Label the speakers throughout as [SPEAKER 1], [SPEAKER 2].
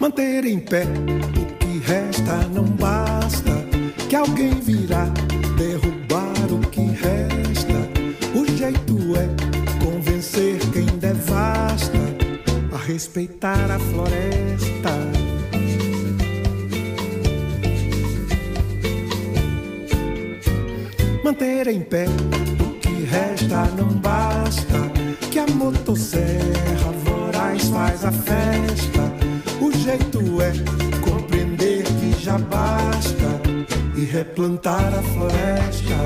[SPEAKER 1] manter em pé o que resta não basta. Que alguém virá derrubar o que resta. O jeito é convencer quem devasta a respeitar a floresta. Manter em pé o que resta não basta. Que a motosserra voraz faz a festa. O jeito é compreender que já basta e replantar a floresta.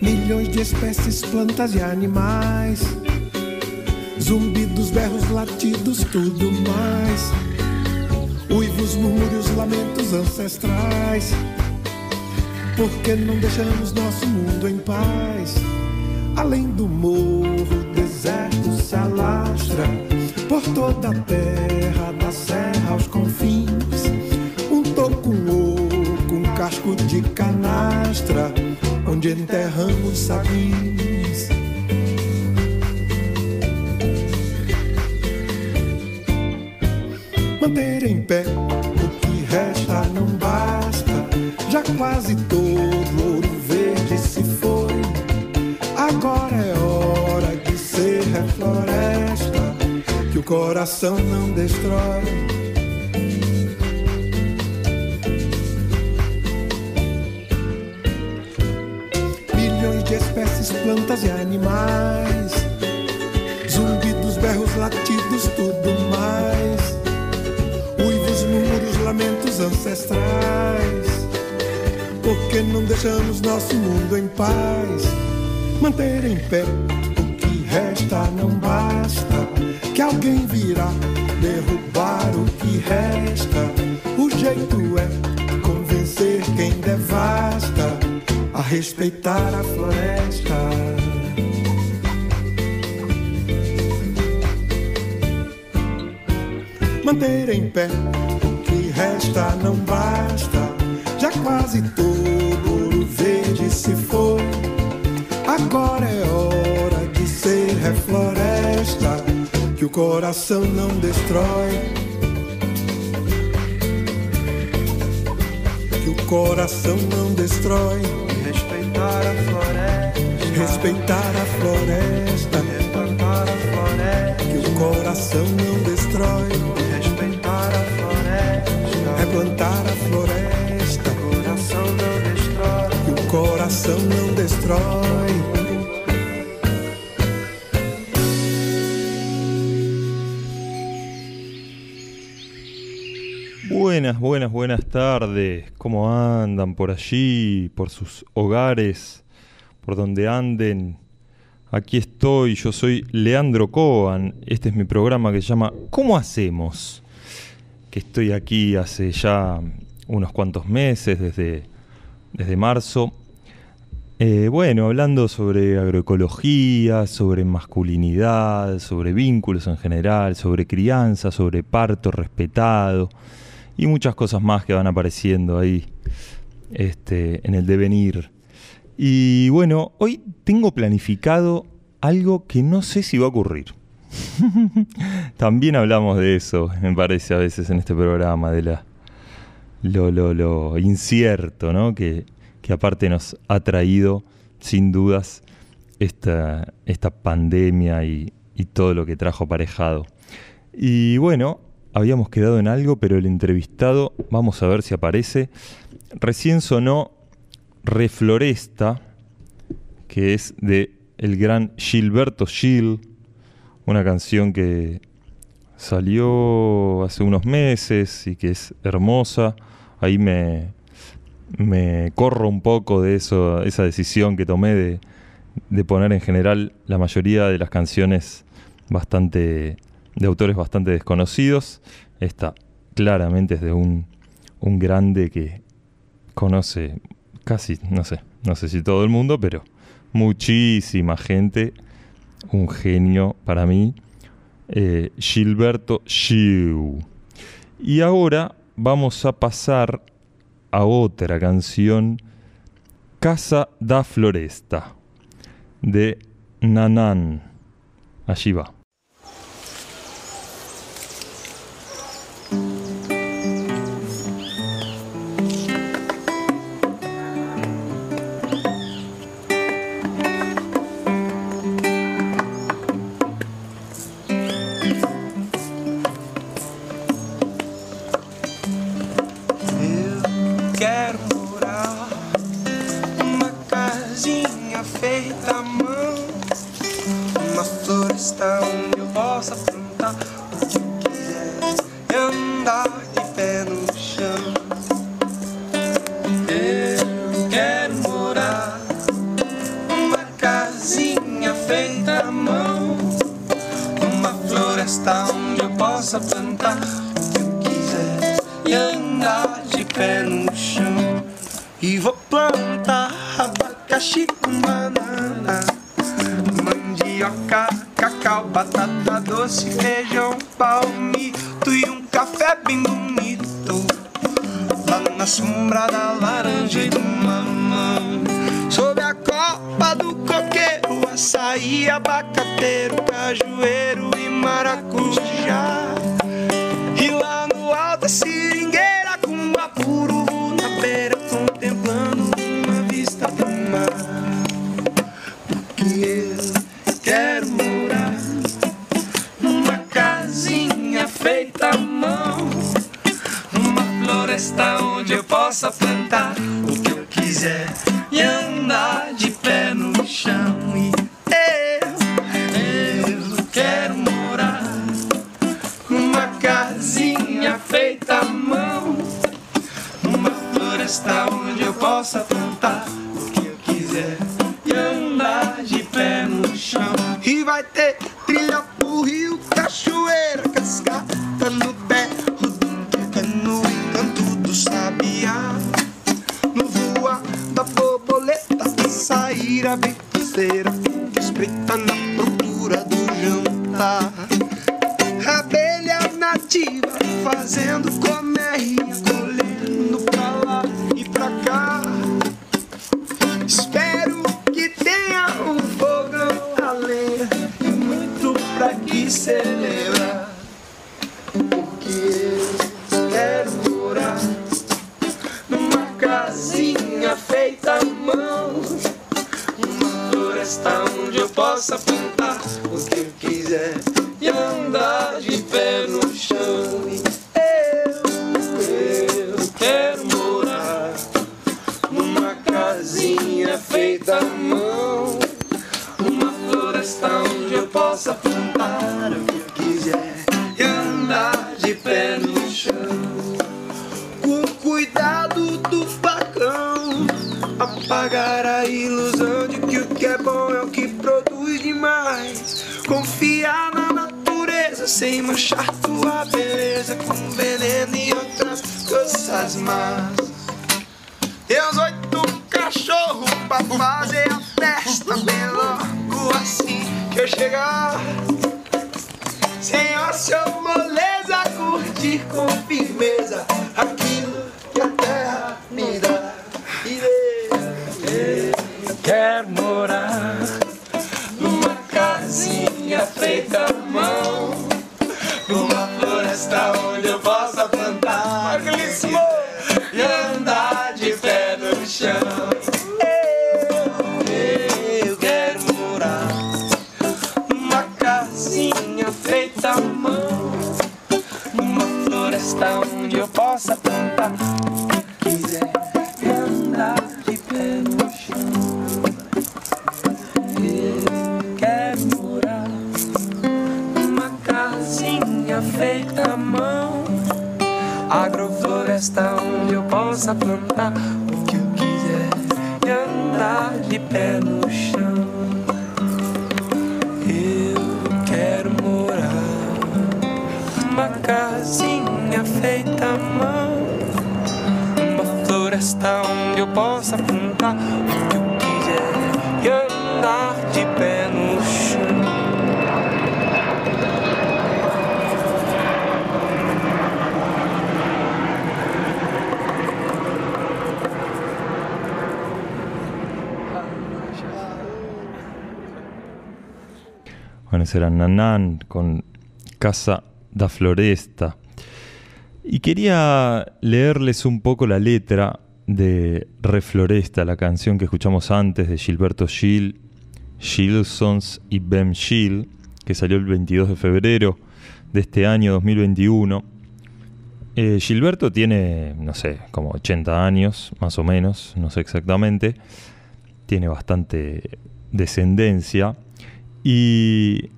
[SPEAKER 1] Milhões de espécies, plantas e animais. Zumbidos, berros, latidos, tudo mais. Uivos, murmúrios, lamentos ancestrais. Por que não deixamos nosso mundo em paz? Além do morro, o deserto se alastra por toda a terra, da serra aos confins. Um toco oco, um casco de canastra, onde enterramos sabins. Manter em pé o que resta não basta, já quase todo coração não destrói. Milhões de espécies, plantas e animais, zumbidos, berros, latidos, tudo mais. Uivos, murmúrios, lamentos ancestrais. Por que não deixamos nosso mundo em paz? manter em pé. Resta não basta, que alguém virá derrubar o que resta. O jeito é convencer quem devasta a respeitar a floresta. Manter em pé o que resta não basta, já quase todo ouro verde se foi. Agora que o coração não destrói. Que o coração não destrói.
[SPEAKER 2] Respeitar a floresta.
[SPEAKER 1] Respeitar a floresta.
[SPEAKER 2] Replantar a floresta.
[SPEAKER 1] Que o coração não destrói.
[SPEAKER 2] Respeitar a floresta.
[SPEAKER 1] Replantar a floresta.
[SPEAKER 2] O coração não destrói.
[SPEAKER 1] Que o coração não destrói.
[SPEAKER 3] Buenas, buenas, buenas tardes. ¿Cómo andan por allí, por sus hogares, por donde anden? Aquí estoy, yo soy Leandro Coan. Este es mi programa que se llama ¿Cómo hacemos? Que estoy aquí hace ya unos cuantos meses, desde, desde marzo. Eh, bueno, hablando sobre agroecología, sobre masculinidad, sobre vínculos en general, sobre crianza, sobre parto respetado y muchas cosas más que van apareciendo ahí este, en el devenir. Y bueno, hoy tengo planificado algo que no sé si va a ocurrir. También hablamos de eso, me parece, a veces en este programa, de la, lo, lo, lo incierto, ¿no? Que, que aparte nos ha traído, sin dudas, esta, esta pandemia y, y todo lo que trajo aparejado. Y bueno, habíamos quedado en algo, pero el entrevistado, vamos a ver si aparece. Recién sonó Refloresta, que es de el gran Gilberto Gil, una canción que salió hace unos meses y que es hermosa. Ahí me, me corro un poco de eso, esa decisión que tomé de, de poner en general la mayoría de las canciones bastante de autores bastante desconocidos. Esta claramente es de un, un grande que conoce casi, no sé, no sé si todo el mundo, pero muchísima gente. Un genio para mí. Eh, Gilberto Giu. Y ahora vamos a pasar a otra canción, Casa da Floresta, de Nanan. Allí va.
[SPEAKER 2] está onde eu possa plantar o que eu quiser e andar de pé no chão. Eu quero morar numa casinha feita à mão, numa floresta onde eu possa plantar. Tua beleza com veneno e outras coisas más. E os oito cachorro pra fazer a festa bem logo assim que eu chegar. Senhor, seu moleza, curtir com firmeza aquilo que a terra me dá. Quer morar numa casinha feita à mão floresta onde eu possa plantar e andar de pé no chão. Eu quero morar numa casinha feita à mão, numa floresta onde eu possa plantar. possa plantar o que eu quiser e andar de pé no chão. Eu quero morar numa casinha feita à mão, uma floresta onde eu possa plantar o que eu
[SPEAKER 3] Nanán con Casa da Floresta. Y quería leerles un poco la letra de Refloresta, la canción que escuchamos antes de Gilberto Gil, Gilsons y Bem Gil, que salió el 22 de febrero de este año 2021. Eh, Gilberto tiene, no sé, como 80 años, más o menos, no sé exactamente. Tiene bastante descendencia. Y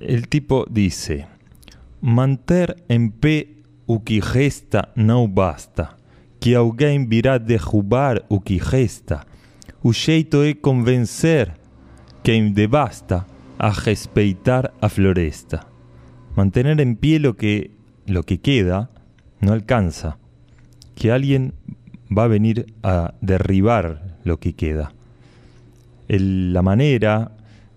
[SPEAKER 3] el tipo dice, manter en pé o que gesta no basta, que alguém virá derrubar o que resta. O jeito é convencer quem devasta a respeitar a floresta. Mantener en pie lo que, lo que queda no alcanza, que alguien va a venir a derribar lo que queda. la manera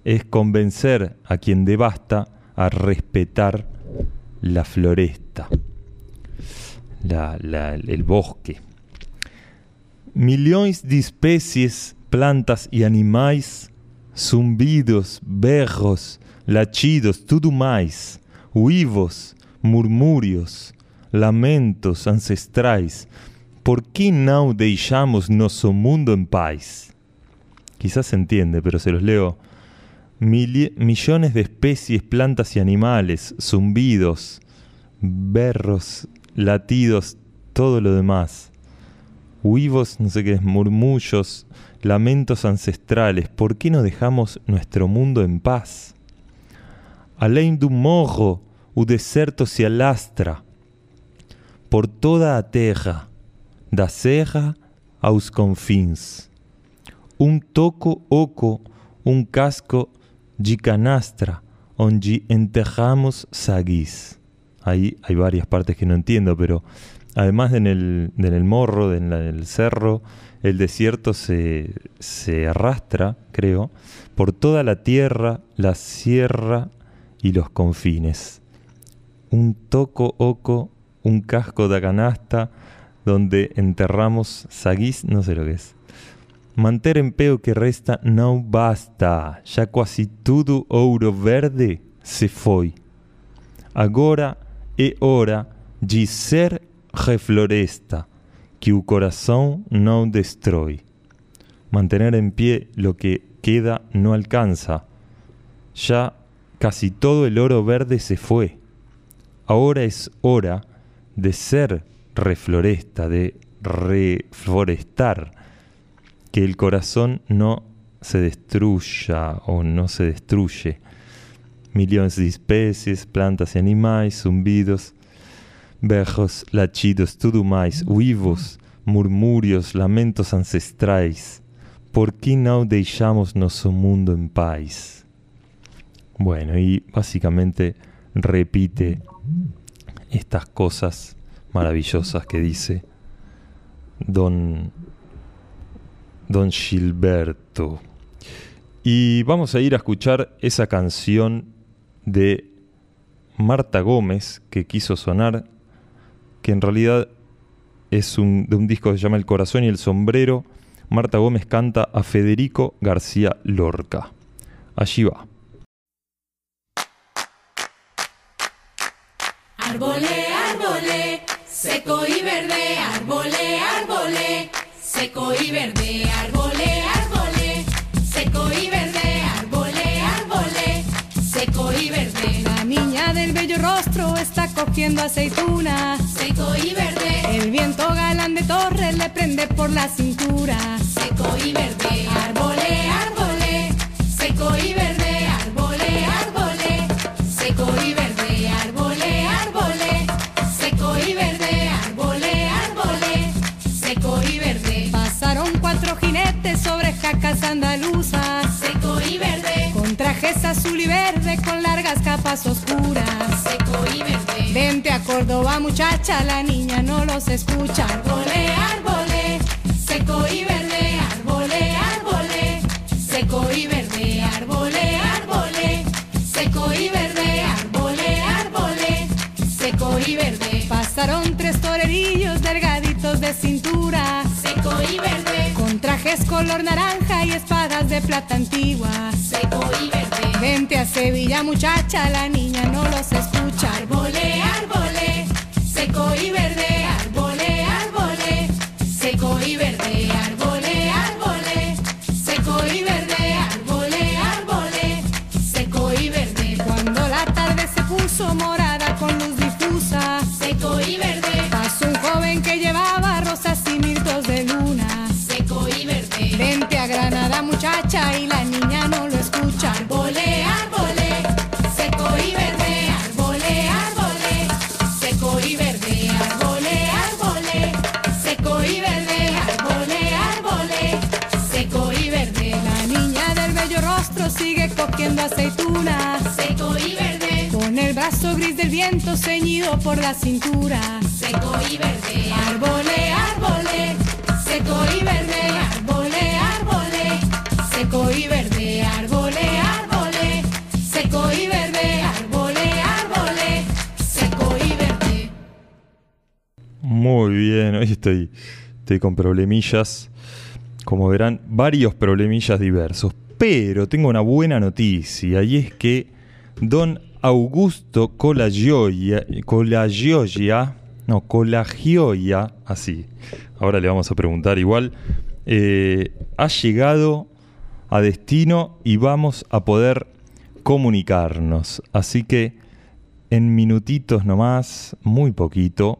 [SPEAKER 3] es convencer a quien devasta a respetar la floresta, el bosque. Millones de especies, plantas y animales, zumbidos, berros, lachidos, tudo mais, uivos, murmúrios, lamentos ancestrais, por qué no deixamos nuestro mundo en paz? Quizás se entiende, pero se los leo millones de especies, plantas y animales, zumbidos, berros, latidos, todo lo demás. Huivos, no sé qué murmullos, lamentos ancestrales. ¿Por qué no dejamos nuestro mundo en paz? Além do morro, o deserto se alastra por toda a terra, da serra aos confins. Un toco oco, un casco Gicanastra, onde enterramos sagis. Ahí hay varias partes que no entiendo, pero además en el, morro, en el cerro, el desierto se, se arrastra, creo, por toda la tierra, la sierra y los confines. Un toco oco, un casco de canasta donde enterramos sagis, no sé lo que es. Manter en pé que resta no basta, ya quase tudo ouro verde se foi. Agora é hora de ser refloresta, que o corazón no destrói. Mantener en pie lo que queda no alcanza. Ya casi todo el oro verde se fue. Ahora es hora de ser refloresta, de reforestar que el corazón no se destruya o no se destruye. Millones de especies, plantas y animales, zumbidos, berros, lachidos, tudo mais, uivos, murmurios, lamentos ancestrais. ¿Por qué no deixamos nuestro mundo en paz? Bueno, y básicamente repite estas cosas maravillosas que dice don Don Gilberto. Y vamos a ir a escuchar esa canción de Marta Gómez que quiso sonar, que en realidad es de un disco que se llama El corazón y el sombrero. Marta Gómez canta a Federico García Lorca. Allí va.
[SPEAKER 4] Árbole, árbole, seco y verde, Seco y verde, árbole, árbole. Seco y verde, árbole, árbole. Seco y verde.
[SPEAKER 5] La niña del bello rostro está cogiendo aceituna.
[SPEAKER 4] Seco y verde.
[SPEAKER 5] El viento galán de torre le prende por la cintura.
[SPEAKER 4] Seco y verde, árbole.
[SPEAKER 5] Jacas andaluzas.
[SPEAKER 4] Seco y verde.
[SPEAKER 5] Con trajes azul y verde, con largas capas oscuras.
[SPEAKER 4] Seco y verde.
[SPEAKER 5] Vente a Córdoba, muchacha, la niña no los escucha.
[SPEAKER 4] Árbole, árbole. Seco y verde,
[SPEAKER 5] color naranja y espadas de plata antigua.
[SPEAKER 4] Seco y verde.
[SPEAKER 5] Vente a Sevilla, muchacha, la niña no los escucha.
[SPEAKER 4] Árbole, árbole, seco y verde,
[SPEAKER 3] estoy, estoy con problemillas. Como verán, varios problemillas diversos. Pero tengo una buena noticia y es que don Augusto Colagioia, no, Colagioia, así, ahora le vamos a preguntar igual, eh, ha llegado a destino y vamos a poder comunicarnos. Así que en minutitos nomás, muy poquito,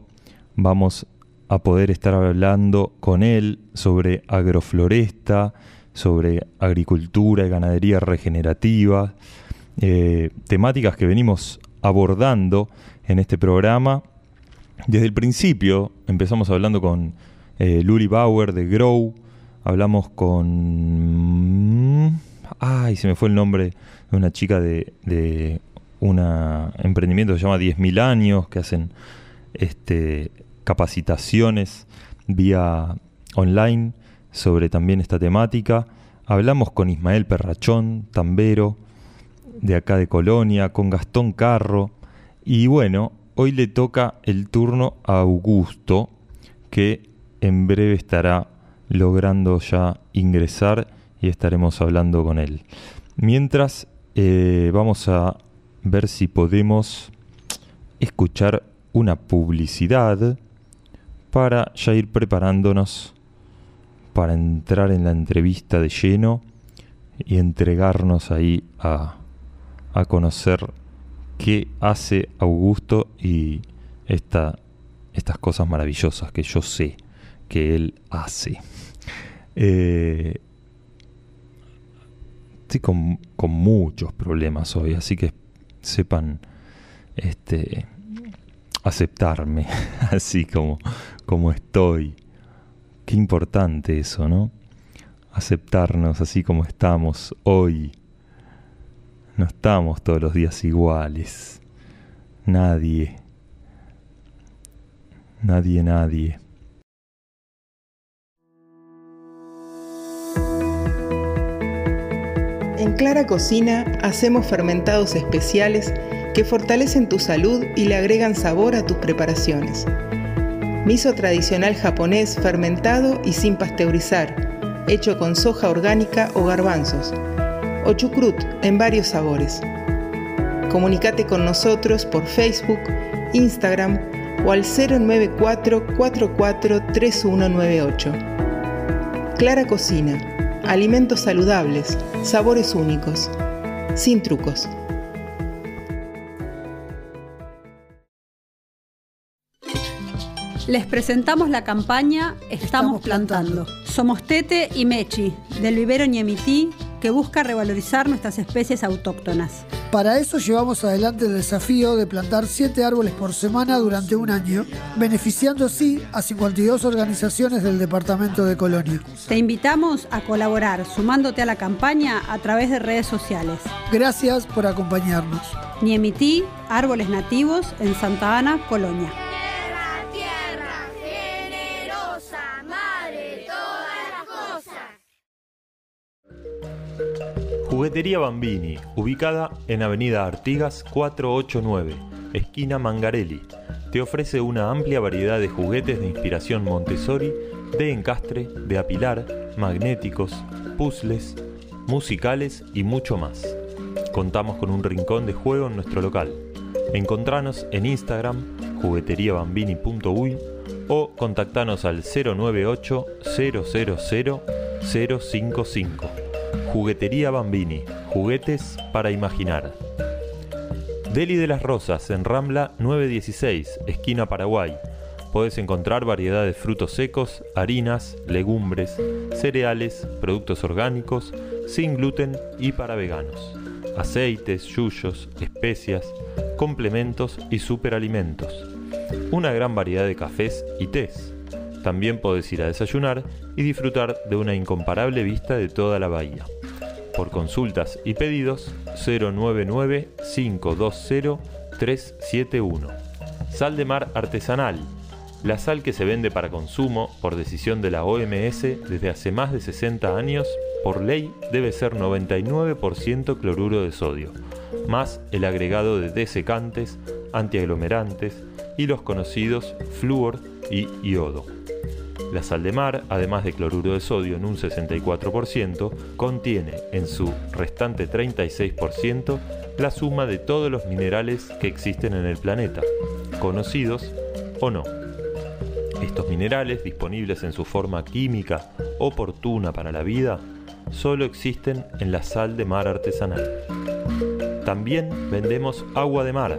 [SPEAKER 3] vamos a poder estar hablando con él sobre agrofloresta, sobre agricultura y ganadería regenerativa, eh, temáticas que venimos abordando en este programa. Desde el principio empezamos hablando con eh, Luli Bauer de Grow, hablamos con... Ay, se me fue el nombre de una chica de, de un emprendimiento que se llama 10.000 años, que hacen este, capacitaciones vía online sobre también esta temática. Hablamos con Ismael Perrachón, tambero, de acá de Colonia, con Gastón Carro. Y bueno, hoy le toca el turno a Augusto, que en breve estará logrando ya ingresar y estaremos hablando con él. Mientras, eh, vamos a ver si podemos escuchar una publicidad para ya ir preparándonos para entrar en la entrevista de lleno y entregarnos ahí a, a conocer qué hace Augusto y esta, estas cosas maravillosas que yo sé que él hace. Eh, estoy con, con muchos problemas hoy, así que sepan este, aceptarme así como, como estoy. Qué importante eso, ¿no? Aceptarnos así como estamos hoy. No estamos todos los días iguales. Nadie. Nadie, nadie.
[SPEAKER 6] En Clara Cocina hacemos fermentados especiales que fortalecen tu salud y le agregan sabor a tus preparaciones. Miso tradicional japonés fermentado y sin pasteurizar, hecho con soja orgánica o garbanzos. O chucrut en varios sabores. Comunicate con nosotros por Facebook, Instagram o al 094 44 3198. Clara Cocina. Alimentos saludables, sabores únicos, sin trucos.
[SPEAKER 7] Les presentamos la campaña Estamos, plantando. Somos Tete y Mechi, del vivero Ñemití, que busca revalorizar nuestras especies autóctonas.
[SPEAKER 8] Para eso llevamos adelante el desafío de plantar 7 árboles por semana durante un año, beneficiando así a 52 organizaciones del departamento de Colonia.
[SPEAKER 7] Te invitamos a colaborar sumándote a la campaña a través de redes sociales.
[SPEAKER 8] Gracias por acompañarnos.
[SPEAKER 7] Ñemití, árboles nativos en Santa Ana, Colonia.
[SPEAKER 3] Juguetería Bambini, ubicada en Avenida Artigas 489, esquina Mangarelli, te ofrece una amplia variedad de juguetes de inspiración Montessori, de encastre, de apilar, magnéticos, puzzles, musicales y mucho más. Contamos con un rincón de juego en nuestro local. Encontranos en Instagram, jugueteriabambini.uy o contactanos al 098 000 055. Juguetería Bambini, juguetes para imaginar. Deli de las Rosas en Rambla 916, esquina Paraguay. Podés encontrar variedad de frutos secos, harinas, legumbres, cereales, productos orgánicos, sin gluten y para veganos. Aceites, yuyos, especias, complementos y superalimentos. Una gran variedad de cafés y tés. También podés ir a desayunar y disfrutar de una incomparable vista de toda la bahía. Por consultas y pedidos 099-520-371. Sal de mar artesanal. La sal que se vende para consumo por decisión de la OMS desde hace más de 60 años, por ley debe ser 99% cloruro de sodio, más el agregado de desecantes, antiaglomerantes y los conocidos flúor y iodo. La sal de mar, además de cloruro de sodio en un 64%, contiene en su restante 36% la suma de todos los minerales que existen en el planeta, conocidos o no. Estos minerales, disponibles en su forma química oportuna para la vida, solo existen en la sal de mar artesanal. También vendemos agua de mar.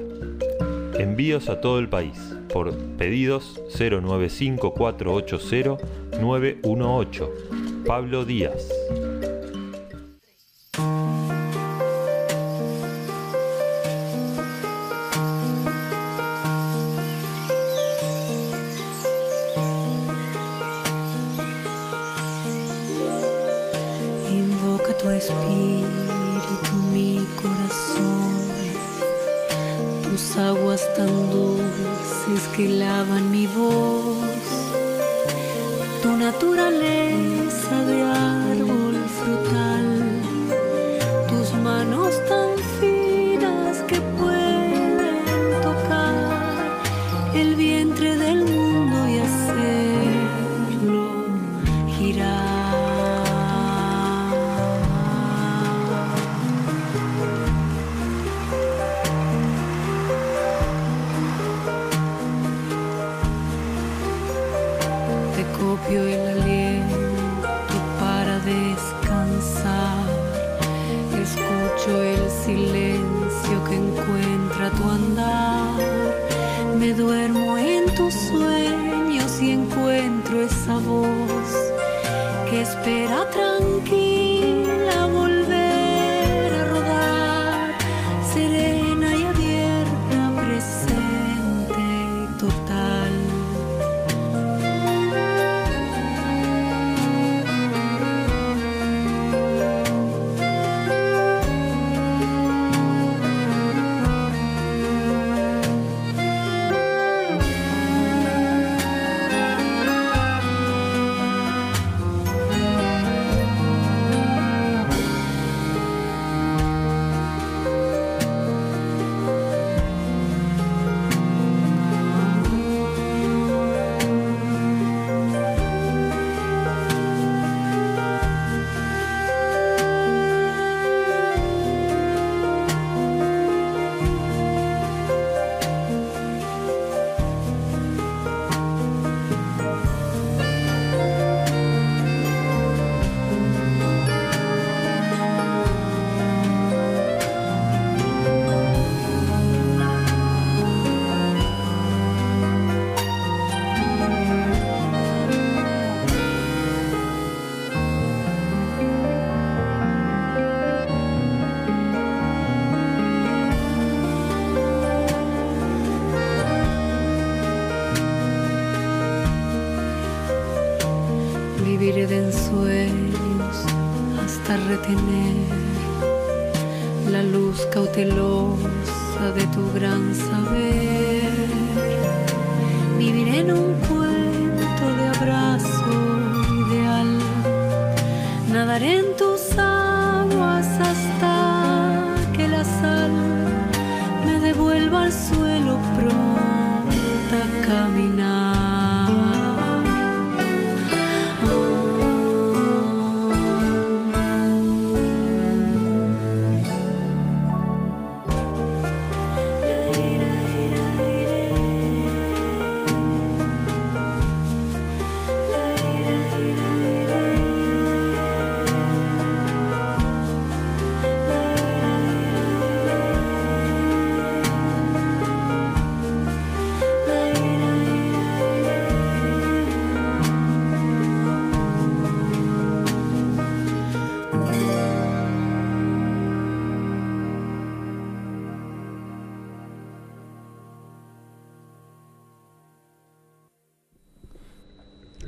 [SPEAKER 3] Envíos a todo el país por pedidos 095-480-918. Pablo Díaz.
[SPEAKER 9] Invoca tu espíritu, mi corazón, tus aguas tan dulces que lavan mi voz, tu naturaleza de árbol frutal, tus manos tan finas que pueden tocar el vientre del mundo y hacerlo girar.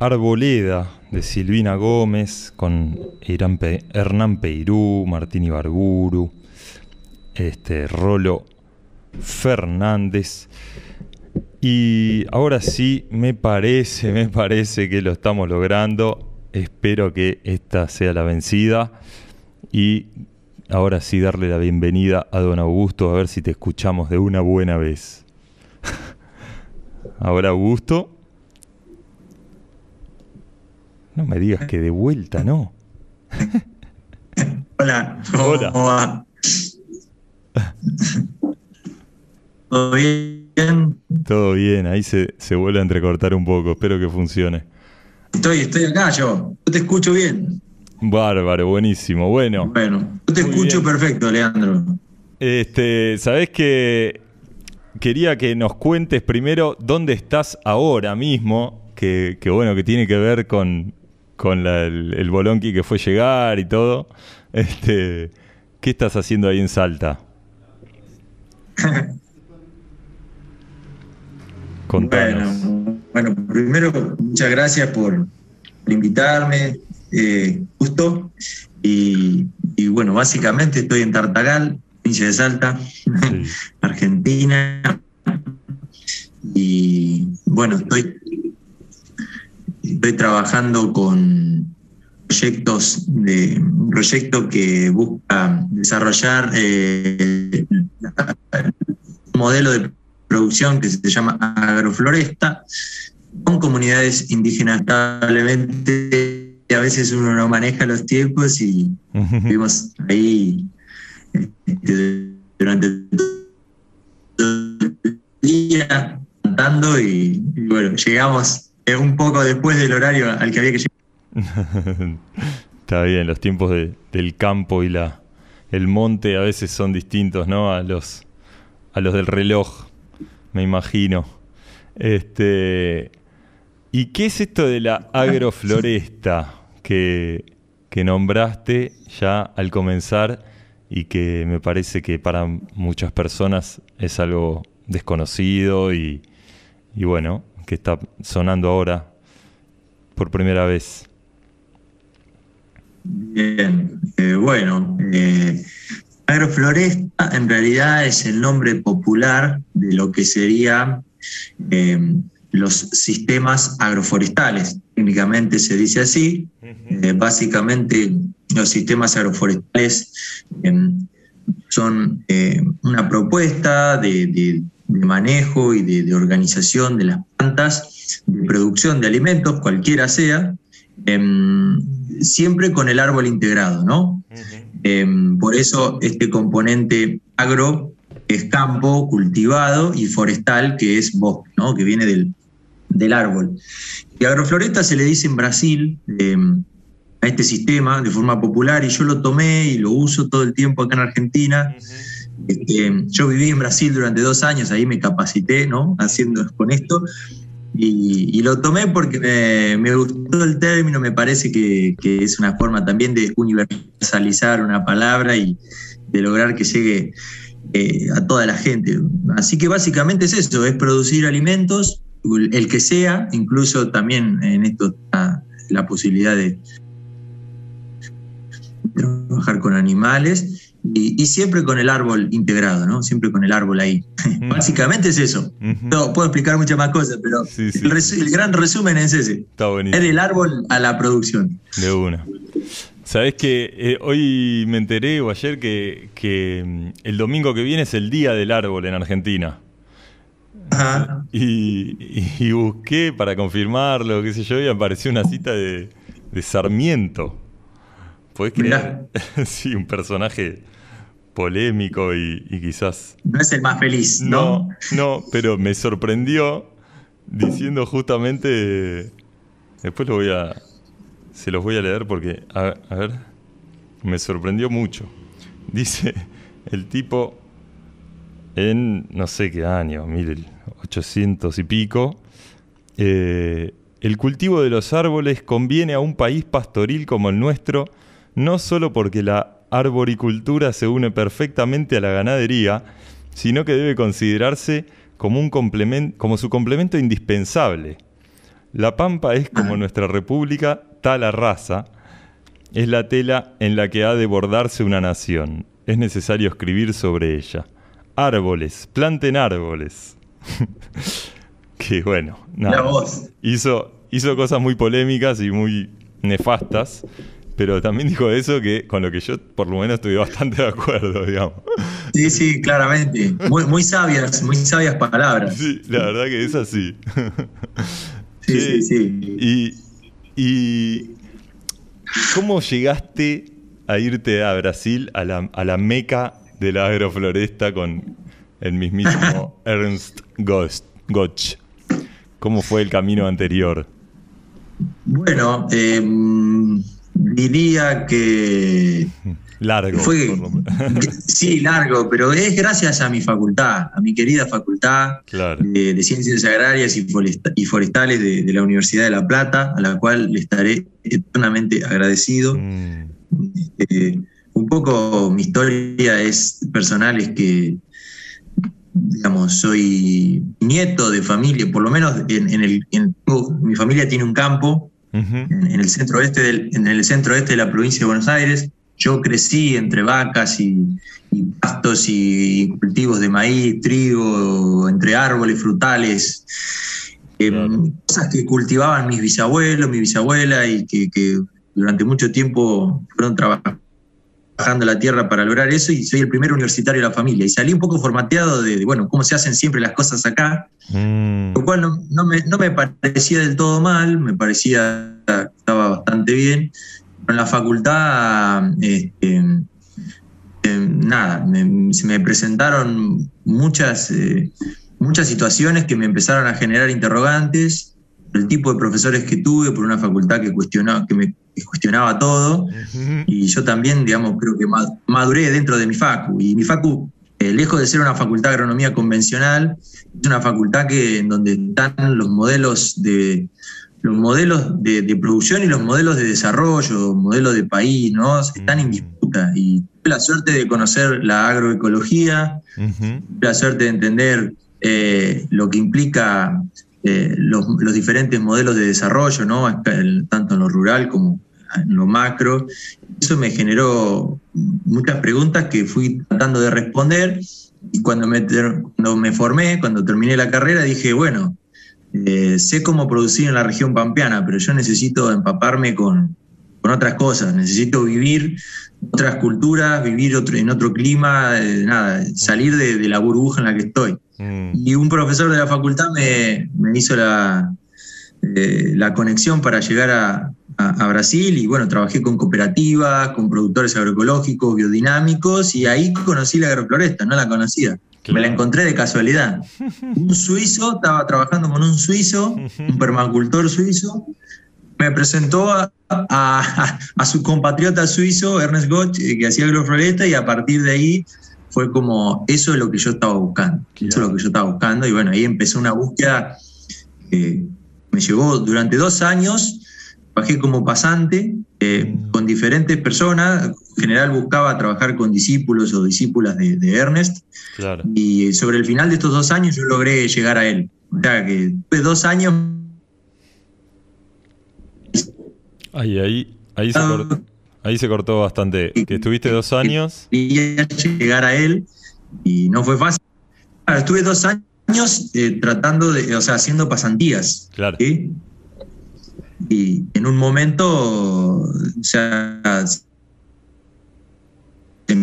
[SPEAKER 3] Arboleda de Silvina Gómez con Hernán Peirú, Martín Ibarburu, este, Rolo Fernández. Y ahora sí, me parece, me parece que lo estamos logrando. Espero que esta sea la vencida. Y ahora sí, darle la bienvenida a don Augusto, a ver si te escuchamos de una buena vez. ahora, Augusto. No me digas que de vuelta, no.
[SPEAKER 10] Hola. ¿cómo
[SPEAKER 3] Hola.
[SPEAKER 10] va? ¿Todo bien?
[SPEAKER 3] Todo bien, ahí se, se vuelve a entrecortar un poco. Espero que funcione.
[SPEAKER 10] Estoy, estoy acá yo. Yo te escucho bien.
[SPEAKER 3] Bárbaro, buenísimo. Bueno,
[SPEAKER 10] Bueno, yo te escucho
[SPEAKER 3] bien.
[SPEAKER 10] perfecto, Leandro.
[SPEAKER 3] este, ¿sabés que quería que nos cuentes primero dónde estás ahora mismo? Que, que bueno, que tiene que ver con, con la- el, el bolonqui que fue llegar y todo. Este, ¿Qué estás haciendo ahí en Salta? Contanos.
[SPEAKER 10] Bueno, bueno, primero, muchas gracias por, por invitarme, eh, justo. Y, y bueno, básicamente estoy en Tartagal, provincia de Salta,
[SPEAKER 3] Sí.
[SPEAKER 10] Argentina. Y bueno, estoy, estoy trabajando con proyectos de un proyecto que busca desarrollar eh, un modelo de producción que se llama agrofloresta con comunidades indígenas establemente a veces uno no maneja los tiempos y Estuvimos ahí este, durante todo el día cantando y, y bueno, llegamos un poco después del horario al que había que llegar.
[SPEAKER 3] Está bien, los tiempos de- del campo y la el monte a veces son distintos, ¿no? A los a los del reloj, me imagino. Este ¿Y qué es esto de la agrofloresta que, que nombraste ya al comenzar y que me parece que para muchas personas es algo desconocido y, y bueno, que está sonando ahora por primera vez?
[SPEAKER 10] Bien, eh, bueno, eh, agrofloresta en realidad es el nombre popular de lo que sería eh, los sistemas agroforestales. Técnicamente se dice así. Eh, básicamente los sistemas agroforestales son una propuesta de, de- de manejo y de, de organización de las plantas, de producción de alimentos, cualquiera sea, em, siempre con el árbol integrado, ¿no? Em, por eso este componente agro es campo cultivado y forestal, que es bosque, ¿no? Que viene del, del árbol. Y agrofloresta se le dice en Brasil em, a este sistema de forma popular y yo lo tomé y lo uso todo el tiempo acá en Argentina. Este, yo viví en Brasil durante dos años, ahí me capacité, ¿no? Haciendo con esto. Y, lo tomé porque me, gustó el término, me parece que, que es una forma también de universalizar una palabra y de lograr que llegue eh, a toda la gente. Así que básicamente es eso, es producir alimentos, el que sea, incluso también en esto está la posibilidad de trabajar con animales y, y siempre con el árbol integrado, ¿no? Siempre con el árbol ahí. Básicamente es eso. No, puedo explicar muchas más cosas, pero
[SPEAKER 3] Sí, sí.
[SPEAKER 10] el, gran resumen es ese.
[SPEAKER 3] Está buenísimo.
[SPEAKER 10] Es del árbol a la producción.
[SPEAKER 3] De una. Sabés que eh, hoy me enteré o ayer que, que mm, el domingo que viene es el Día del Árbol en Argentina.
[SPEAKER 10] Ajá.
[SPEAKER 3] Y, y- y busqué para confirmarlo, qué sé yo, y apareció una cita de, de Sarmiento. ¿Podés creer? sí, un personaje polémico y, y quizás...
[SPEAKER 10] No es el más feliz, ¿no?
[SPEAKER 3] No, no, pero me sorprendió diciendo justamente... Después lo voy a... Se los voy a leer porque... A, a ver... Me sorprendió mucho. Dice el tipo en no sé qué año, 1800 y pico, eh, el cultivo de los árboles conviene a un país pastoril como el nuestro, no solo porque la arboricultura se une perfectamente a la ganadería, sino que debe considerarse como, un complemen- como su complemento indispensable. La pampa es como nuestra república, tal raza. Es la tela en la que ha de bordarse una nación. Es necesario escribir sobre ella. Árboles, planten árboles. que bueno, nada. Hizo, hizo cosas muy polémicas y muy nefastas, pero también dijo eso que con lo que yo por lo menos estoy bastante de acuerdo, digamos.
[SPEAKER 10] Sí, sí, claramente. Muy, muy sabias, muy sabias palabras.
[SPEAKER 3] Sí, la verdad que es así.
[SPEAKER 10] Sí, sí, sí.
[SPEAKER 3] Y, y ¿cómo llegaste a irte a Brasil, a la, a la meca de la agrofloresta con el mismísimo Ernst Gotch? ¿Cómo fue el camino anterior?
[SPEAKER 10] Bueno, eh, diría que
[SPEAKER 3] Largo.
[SPEAKER 10] Fue, sí, largo, pero es gracias a mi facultad, a mi querida facultad
[SPEAKER 3] Claro.
[SPEAKER 10] de, de Ciencias Agrarias y Foresta- y Forestales de, de la Universidad de La Plata, a la cual le estaré eternamente agradecido.
[SPEAKER 3] Mm,
[SPEAKER 10] Eh, un poco mi historia es personal, es que, digamos, soy nieto de familia, por lo menos en, en el, en- mi familia tiene un campo en, en el centro oeste del, en el centro oeste de la provincia de Buenos Aires. Yo crecí entre vacas y, y pastos y cultivos de maíz, trigo, entre árboles frutales, em, cosas que cultivaban mis bisabuelos, mi bisabuela y que, que durante mucho tiempo fueron trabajando la tierra para lograr eso y soy el primer universitario de la familia y salí un poco formateado de, de, bueno, cómo se hacen siempre las cosas acá
[SPEAKER 3] Mm,
[SPEAKER 10] lo cual no, no me, no me parecía del todo mal, me parecía que estaba bastante bien. Pero en la facultad, este, eh, nada, me- se me presentaron muchas, eh, muchas situaciones que me empezaron a generar interrogantes. El tipo de profesores que tuve por una facultad que, cuestionaba, que me cuestionaba todo. Y yo también, digamos, creo que ma- maduré dentro de mi facu. Y mi facu, eh, lejos de ser una facultad de agronomía convencional, es una facultad que, en donde están los modelos de los modelos de, de producción y los modelos de desarrollo, modelos de país, ¿no? Están en disputa. Y tuve la suerte de conocer la agroecología, tuve la suerte de entender eh, lo que implica eh, los, los diferentes modelos de desarrollo, ¿no? Tanto en lo rural como en lo macro. Eso me generó muchas preguntas que fui tratando de responder y cuando me, cuando me formé, cuando terminé la carrera, dije, bueno, eh, sé cómo producir en la región pampeana, pero yo necesito empaparme con, con otras cosas, necesito vivir otras culturas, vivir otro, en otro clima, eh, nada, salir de, de la burbuja en la que estoy.
[SPEAKER 3] Mm,
[SPEAKER 10] Y un profesor de la facultad me, me hizo la, eh, la conexión para llegar a, a- a Brasil y bueno, trabajé con cooperativas, con productores agroecológicos, biodinámicos y ahí conocí la agrofloresta, no la conocía. Me la encontré de casualidad. Un suizo, estaba trabajando con un suizo, un permacultor suizo, me presentó a, a- a su compatriota suizo, Ernest Gotch, eh, que hacía agrofloresta y a partir de ahí fue como, eso es lo que yo estaba buscando, eso es lo que yo estaba buscando y bueno, ahí empezó una búsqueda que me llevó durante dos años, trabajé como pasante eh, con diferentes personas, en general buscaba trabajar con discípulos o discípulas de, de Ernest
[SPEAKER 3] claro.
[SPEAKER 10] y sobre el final de estos dos años yo logré llegar a él. O sea que tuve dos años
[SPEAKER 3] Ahí, ahí, ahí se, cor- ahí se cortó bastante. Que estuviste dos años.
[SPEAKER 10] y llegar a él y no fue fácil. Claro, estuve dos años eh, tratando de, o sea, haciendo pasantías.
[SPEAKER 3] Claro.
[SPEAKER 10] ¿sí? Y en un momento, o sea, se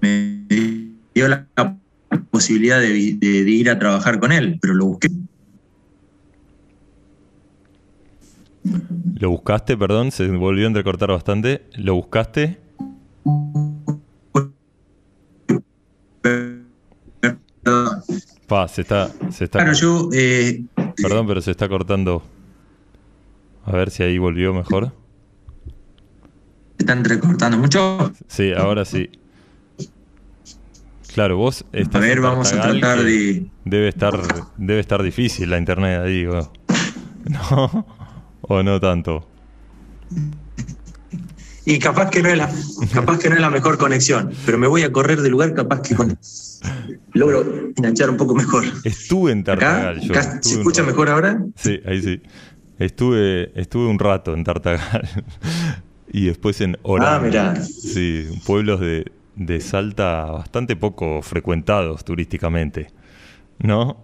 [SPEAKER 10] me dio la posibilidad de, vi- de- de ir a trabajar con él, pero lo busqué.
[SPEAKER 3] ¿Lo buscaste, perdón? Se volvió a entrecortar bastante. ¿Lo buscaste? Pa, se está. Se está
[SPEAKER 10] Claro, yo eh,
[SPEAKER 3] Perdón, pero se está cortando. A ver si ahí volvió mejor.
[SPEAKER 10] se está entrecortando mucho.
[SPEAKER 3] Sí, ahora sí. Claro, vos estás
[SPEAKER 10] A ver, vamos a tratar de-
[SPEAKER 3] Debe estar, debe estar difícil la internet ahí, ¿o ¿no? ¿O no tanto?
[SPEAKER 10] Y capaz que no es la, capaz que no es la mejor conexión, pero me voy a correr del lugar capaz que con- logro enganchar un poco mejor.
[SPEAKER 3] Estuve en Tartagal. yo,
[SPEAKER 10] ¿Acá?
[SPEAKER 3] estuve
[SPEAKER 10] ¿Se escucha mejor ahora?
[SPEAKER 3] Sí, ahí sí. Estuve, estuve un rato en Tartagal. y después en Orán.
[SPEAKER 10] Ah, mirá.
[SPEAKER 3] Sí, pueblos de, de Salta bastante poco frecuentados turísticamente. ¿No?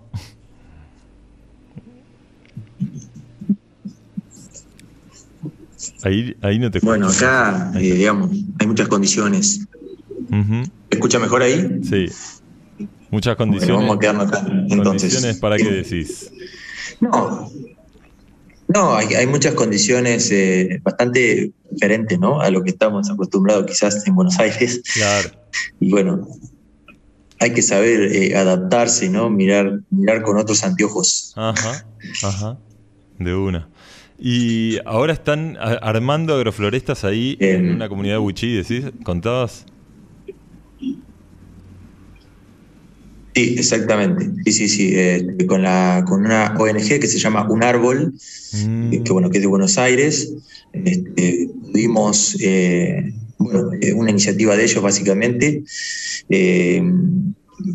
[SPEAKER 3] Ahí, ahí no te
[SPEAKER 10] Bueno, acá, eh, digamos, hay muchas condiciones. ¿Se escucha mejor ahí?
[SPEAKER 3] Sí. Muchas
[SPEAKER 10] Bueno,
[SPEAKER 3] condiciones.
[SPEAKER 10] vamos a quedarnos acá. Entonces,
[SPEAKER 3] ¿Condiciones para qué decís?
[SPEAKER 10] No, no hay, hay muchas condiciones eh, bastante diferentes ¿no? a lo que estamos acostumbrados quizás en Buenos Aires.
[SPEAKER 3] Claro.
[SPEAKER 10] Y bueno, hay que saber eh, adaptarse, ¿no? Mirar, mirar con otros anteojos.
[SPEAKER 3] Ajá, ajá. De una. Y ahora están armando agroflorestas ahí en una comunidad de Wichí, decís, contabas.
[SPEAKER 10] Sí, exactamente. Sí, sí, sí. eh, con, la, con una ONG que se llama Un Árbol, eh, que bueno, que es de Buenos Aires. Este, tuvimos eh, bueno, eh, una iniciativa de ellos básicamente. Eh,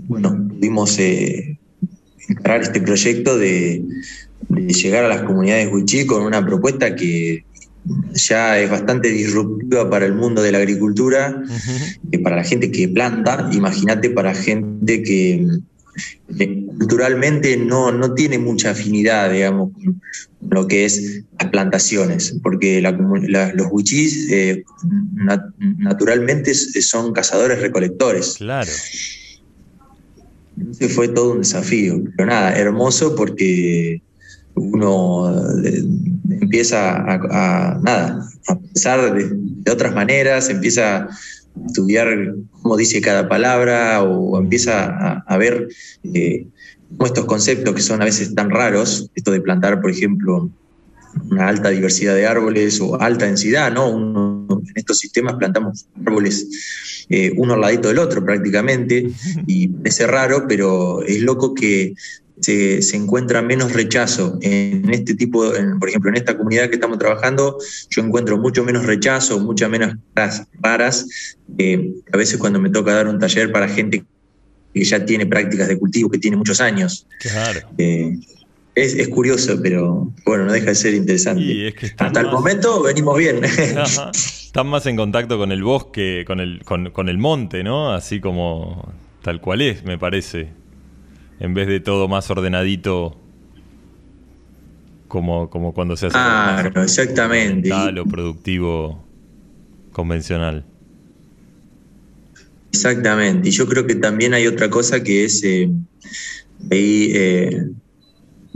[SPEAKER 10] bueno, pudimos encarar este proyecto de, de llegar a las comunidades Wichí con una propuesta que ya es bastante disruptiva para el mundo de la agricultura, eh, para la gente que planta, imagínate para gente que eh, culturalmente no, no tiene mucha afinidad, digamos, con lo que es las plantaciones, porque la comu- la- los huichís eh, nat- naturalmente son cazadores recolectores.
[SPEAKER 3] Claro.
[SPEAKER 10] Entonces fue todo un desafío, pero nada, hermoso porque uno eh, empieza a, nada, a pensar de, otras maneras, empieza a estudiar cómo dice cada palabra o empieza a, ver eh, cómo estos conceptos que son a veces tan raros, esto de plantar, por ejemplo, una alta diversidad de árboles o alta densidad, ¿no? En estos sistemas plantamos árboles eh, uno al ladito del otro prácticamente, y parece raro, pero es loco que se, se encuentra menos rechazo en este tipo, en- por ejemplo, en esta comunidad que estamos trabajando, yo encuentro mucho menos rechazo, muchas menos cosas raras. eh, a veces cuando me toca dar un taller para gente que ya tiene prácticas de cultivo, que tiene muchos años.
[SPEAKER 3] Claro.
[SPEAKER 10] Eh, es, es curioso, pero bueno, no deja de ser interesante.
[SPEAKER 3] Y es que están
[SPEAKER 10] Hasta el momento venimos bien.
[SPEAKER 3] Ajá. Están más en contacto con el bosque, con el, con, con el monte, ¿no? Así como tal cual es, me parece. En vez de todo más ordenadito, como, como cuando se hace
[SPEAKER 10] Claro,
[SPEAKER 3] más
[SPEAKER 10] exactamente.
[SPEAKER 3] ornamental o productivo convencional.
[SPEAKER 10] Exactamente. Y yo creo que también hay otra cosa que es eh, ahí, eh,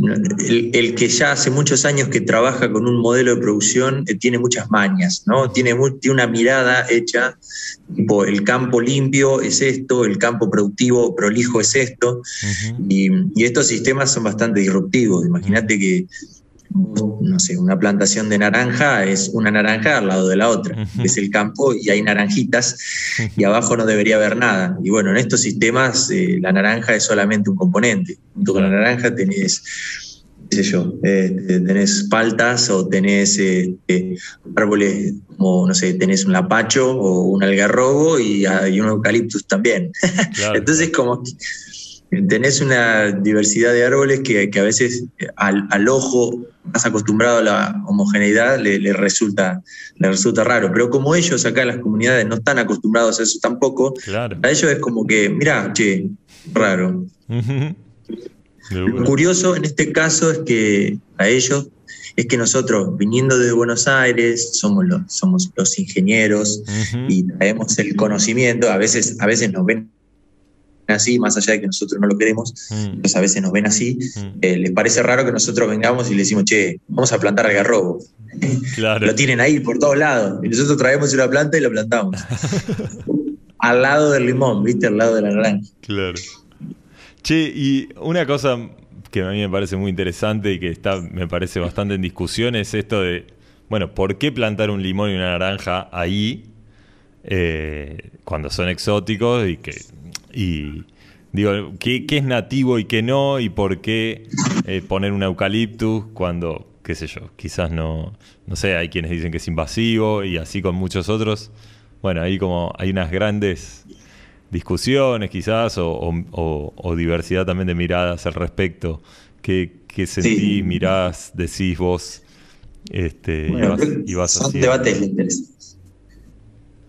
[SPEAKER 10] el, el que ya hace muchos años que trabaja con un modelo de producción eh, tiene muchas mañas, ¿no? Tiene, tiene una mirada hecha, tipo, el campo limpio es esto, el campo productivo prolijo es esto, y, y estos sistemas son bastante disruptivos. Imagínate que, no sé, una plantación de naranja es una naranja al lado de la otra, es el campo y hay naranjitas y abajo no debería haber nada. Y bueno, en estos sistemas eh, la naranja es solamente un componente. Junto con la naranja tenés, qué sé yo, eh, tenés paltas o tenés eh, eh, árboles como, no sé, tenés un lapacho o un algarrobo y, y un eucaliptus también. Entonces como que tenés una diversidad de árboles que, que a veces al, al ojo más acostumbrado a la homogeneidad le, le resulta, le resulta raro. Pero como ellos acá en las comunidades no están acostumbrados a eso tampoco, a ellos es como que, mira, che, raro. Lo curioso en este caso es que a ellos es que nosotros, viniendo de Buenos Aires, somos los, somos los ingenieros y traemos el conocimiento, a veces, a veces nos ven así, más allá de que nosotros no lo queremos, pues a veces nos ven así, eh, les parece raro que nosotros vengamos y le decimos, che, vamos a plantar algarrobo.
[SPEAKER 3] Claro.
[SPEAKER 10] Lo tienen ahí por todos lados, y nosotros traemos una planta y la plantamos. Al lado del limón, ¿viste? Al lado de la naranja.
[SPEAKER 3] Claro. Che, y una cosa que a mí me parece muy interesante y que está, me parece bastante en discusión es esto de, bueno, ¿por qué plantar un limón y una naranja ahí eh, cuando son exóticos y que y digo, ¿qué, qué es nativo y qué no? ¿Y por qué eh, poner un eucaliptus cuando qué sé yo, quizás no, no sé, hay quienes dicen que es invasivo y así con muchos otros. Bueno, ahí como hay unas grandes discusiones quizás o, o- o diversidad también de miradas al respecto. ¿Qué, qué sentís, mirás, decís vos? Este,
[SPEAKER 10] Bueno,
[SPEAKER 3] y vas, y vas
[SPEAKER 10] son debates interesantes.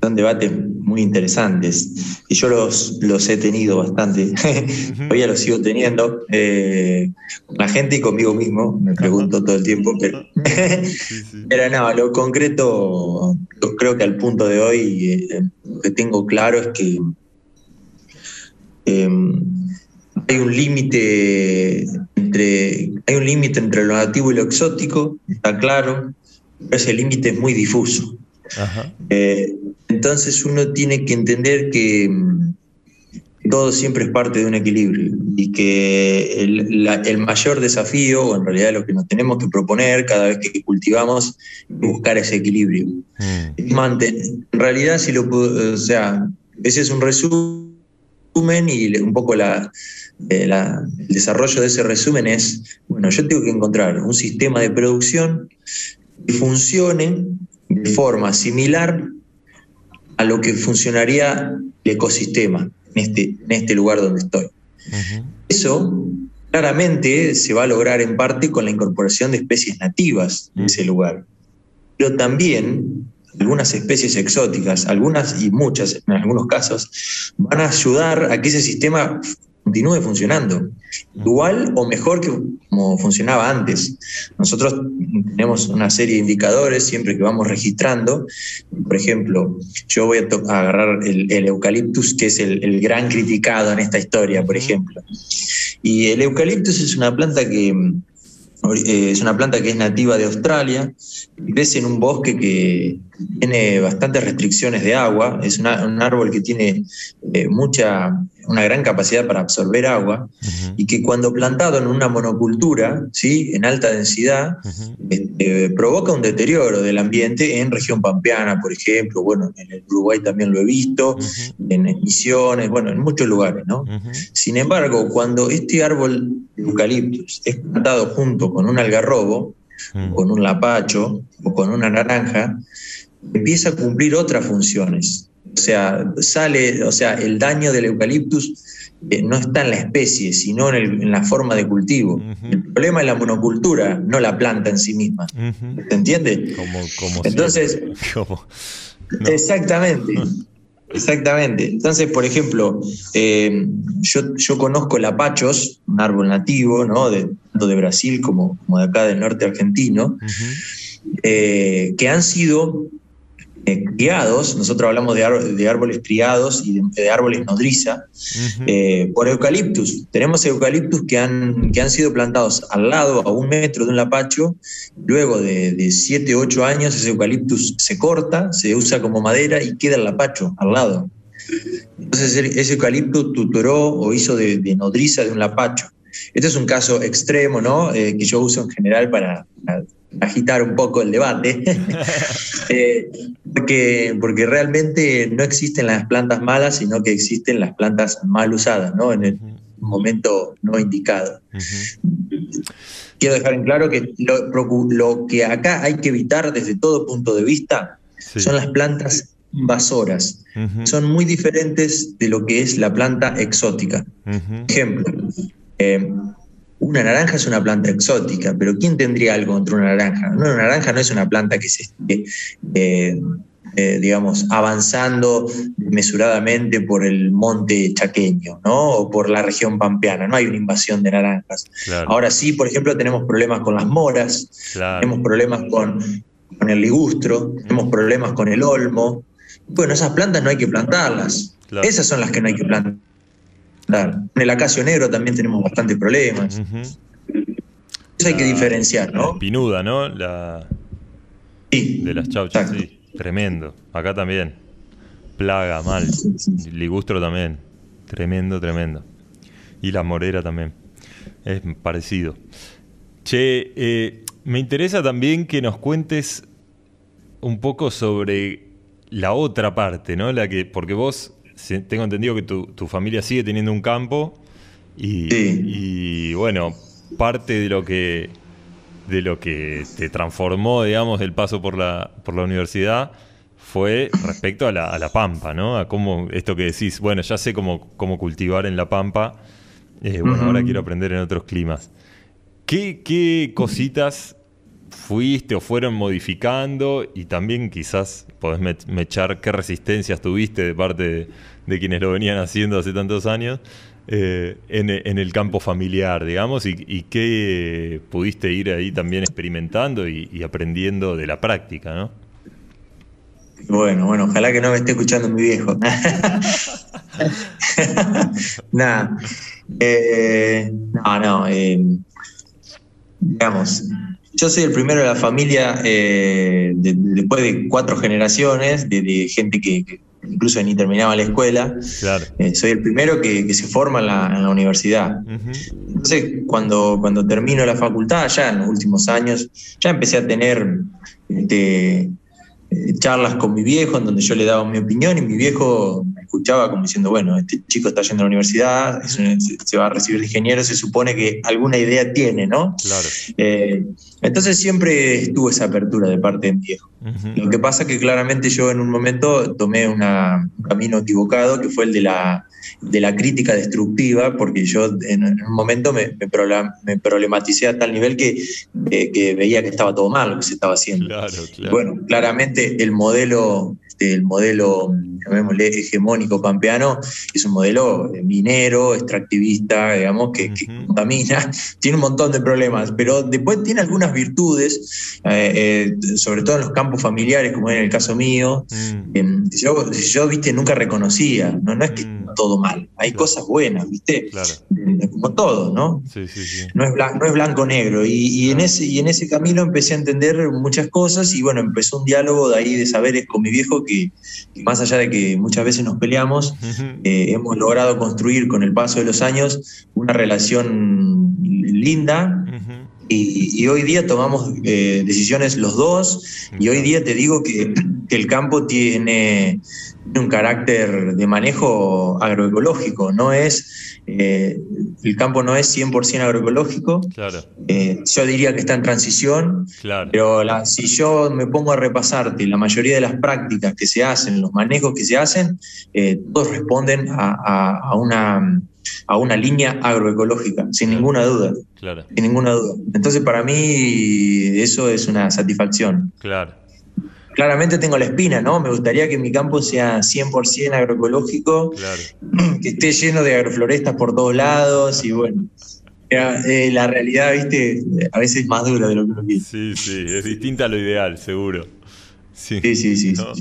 [SPEAKER 10] Son debates muy interesantes y yo los, los he tenido bastante. Todavía los sigo teniendo eh, con la gente y conmigo mismo. Me pregunto todo el tiempo, pero, pero no, lo concreto, yo creo que al punto de hoy eh, lo que tengo claro es que eh, hay un límite entre hay un límite entre lo nativo y lo exótico, está claro, pero ese límite es muy difuso.
[SPEAKER 3] Ajá.
[SPEAKER 10] Eh, entonces uno tiene que entender que mm, todo siempre es parte de un equilibrio y que el, la- el mayor desafío, o en realidad lo que nos tenemos que proponer cada vez que cultivamos, es buscar ese equilibrio. Manten- en realidad, si lo puedo- o sea, ese es un resumen y un poco la, eh, la- el desarrollo de ese resumen es, bueno, yo tengo que encontrar un sistema de producción que funcione de forma similar a lo que funcionaría el ecosistema en este, en este lugar donde estoy. Eso claramente se va a lograr en parte con la incorporación de especies nativas en ese lugar. Pero también algunas especies exóticas, algunas y muchas en algunos casos, van a ayudar a que ese sistema continúe funcionando igual o mejor que como funcionaba antes. Nosotros tenemos una serie de indicadores siempre que vamos registrando. Por ejemplo, yo voy a, a agarrar el, el eucaliptus, que es el, el gran criticado en esta historia, por ejemplo. Y el eucaliptus es una planta que eh, es una planta que es nativa de Australia, crece en un bosque que tiene bastantes restricciones de agua, es una- un árbol que tiene eh, mucha, una gran capacidad para absorber agua y que cuando plantado en una monocultura, ¿sí? en alta densidad, este, provoca un deterioro del ambiente en región pampeana, por ejemplo, bueno, en el Uruguay también lo he visto, en Misiones, bueno, en muchos lugares, ¿no? Sin embargo, cuando este árbol de eucaliptus es plantado junto con un algarrobo, con un lapacho o con una naranja, empieza a cumplir otras funciones. O sea, sale, o sea, el daño del eucaliptus eh, no está en la especie, sino en, el- en la forma de cultivo. El problema es la monocultura, no la planta en sí misma. ¿Se entiende?
[SPEAKER 3] Como, como
[SPEAKER 10] Entonces, Exactamente. Exactamente. Entonces, por ejemplo, eh, yo, yo conozco lapachos, un árbol nativo, ¿no? De, tanto de Brasil como, como de acá del norte argentino, eh, que han sido eh, criados, nosotros hablamos de, ar- de árboles criados y de, de árboles nodriza, eh, por eucaliptus. Tenemos eucaliptus que han, que han sido plantados al lado, a un metro de un lapacho. Luego de 7, 8 años, ese eucaliptus se corta, se usa como madera y queda el lapacho al lado. Entonces, ese eucalipto tutoró o hizo de, de nodriza de un lapacho. Este es un caso extremo, ¿no? Eh, que yo uso en general para, para agitar un poco el debate. Eh, porque, porque realmente no existen las plantas malas, sino que existen las plantas mal usadas, ¿no? En el momento no indicado. Quiero dejar en claro que lo, que acá hay que evitar desde todo punto de vista son las plantas invasoras. Son muy diferentes de lo que es la planta exótica. Ejemplo, eh, una naranja es una planta exótica, pero ¿quién tendría algo contra una naranja? No, una naranja no es una planta que se esté, eh, eh, digamos, avanzando mesuradamente por el monte chaqueño, ¿no? O por la región pampeana. No hay una invasión de naranjas.
[SPEAKER 3] Claro.
[SPEAKER 10] Ahora sí, por ejemplo, tenemos problemas con las moras,
[SPEAKER 3] Claro.
[SPEAKER 10] tenemos problemas con, con el ligustro, tenemos problemas con el olmo. Bueno, esas plantas no hay que plantarlas.
[SPEAKER 3] Claro.
[SPEAKER 10] Esas son las que no hay que plantar. En el acacio negro también tenemos bastantes problemas. Eso hay que diferenciar,
[SPEAKER 3] La
[SPEAKER 10] ¿no?
[SPEAKER 3] espinuda, ¿no? La... De las chauchas, sí. Tremendo. Acá también. Plaga, mal. Ligustro también. Tremendo, tremendo. Y la morera también. Es parecido. Che, eh, me interesa también que nos cuentes un poco sobre la otra parte, ¿no? La que, porque vos, tengo entendido que tu, tu familia sigue teniendo un campo y, y, bueno, parte de lo que de lo que te transformó, digamos, el paso por la, por la universidad fue respecto a la, a la pampa, ¿no? A cómo esto que decís, bueno, ya sé cómo, cómo cultivar en la pampa, eh, bueno, ahora quiero aprender en otros climas. ¿Qué, qué cositas fuiste o fueron modificando? Y también quizás podés me- mechar qué resistencias tuviste de parte de, quienes lo venían haciendo hace tantos años eh, en, el campo familiar, digamos, y, qué pudiste ir ahí también experimentando y, y aprendiendo de la práctica, ¿no?
[SPEAKER 10] Bueno, bueno, ojalá que no me esté escuchando mi viejo. Nada. Eh, no, no. eh, digamos, yo soy el primero de la familia, eh, de- de- después de cuatro generaciones, de, de gente que, que incluso ni terminaba la escuela.
[SPEAKER 3] Claro.
[SPEAKER 10] Eh, soy el primero que, que se forma en la, en la universidad. Entonces, cuando, cuando termino la facultad, ya en los últimos años, ya empecé a tener este, eh, charlas con mi viejo en donde yo le daba mi opinión y mi viejo escuchaba como diciendo, bueno, este chico está yendo a la universidad, un- se, va a recibir de ingeniero, se supone que alguna idea tiene, ¿no?
[SPEAKER 3] Claro.
[SPEAKER 10] Eh, entonces siempre estuvo esa apertura de parte de mi viejo. Lo que pasa que claramente yo en un momento tomé una- un camino equivocado, que fue el de la, de la crítica destructiva, porque yo en, en un momento me, me prola- me problematicé a tal nivel que, que- que veía que estaba todo mal lo que se estaba haciendo.
[SPEAKER 3] Claro, claro.
[SPEAKER 10] Bueno, claramente el modelo, este, el modelo, llamémosle, hegemónico pampeano, es un modelo eh, minero, extractivista, digamos, que, que contamina, tiene un montón de problemas, pero después tiene algunas virtudes, eh, eh, sobre todo en los campos familiares, como en el caso mío, que yo, yo, viste, nunca reconocía, no, no es que está todo mal, hay cosas buenas, viste, Eh, como todo, ¿no?
[SPEAKER 3] Sí, sí, sí.
[SPEAKER 10] no es blanco, no es negro. Y, y en ese, y en ese camino empecé a entender muchas cosas y bueno, empezó un diálogo de ahí de saberes con mi viejo que, que más allá de que muchas veces nos peleamos, eh, hemos logrado construir con el paso de los años una relación linda. Y, y hoy día tomamos eh, decisiones los dos y hoy día te digo que, que el campo tiene, tiene un carácter de manejo agroecológico, no es, eh, el campo no es 100% agroecológico,
[SPEAKER 3] Claro,
[SPEAKER 10] eh, yo diría que está en transición,
[SPEAKER 3] claro.
[SPEAKER 10] pero la- si yo me pongo a repasarte la mayoría de las prácticas que se hacen, los manejos que se hacen, eh, todos responden a, a- a una, a una línea agroecológica, sin ninguna duda,
[SPEAKER 3] Claro,
[SPEAKER 10] sin ninguna duda. Entonces para mí eso es una satisfacción.
[SPEAKER 3] claro.
[SPEAKER 10] Claramente tengo la espina, ¿no? Me gustaría que mi campo sea 100% agroecológico,
[SPEAKER 3] Claro.
[SPEAKER 10] que esté lleno de agroflorestas por todos lados y bueno. eh, la realidad, viste, a veces es más dura de lo que uno quiere.
[SPEAKER 3] Sí, sí, es distinta a lo ideal, seguro. Sí,
[SPEAKER 10] sí, sí.
[SPEAKER 3] ¿no?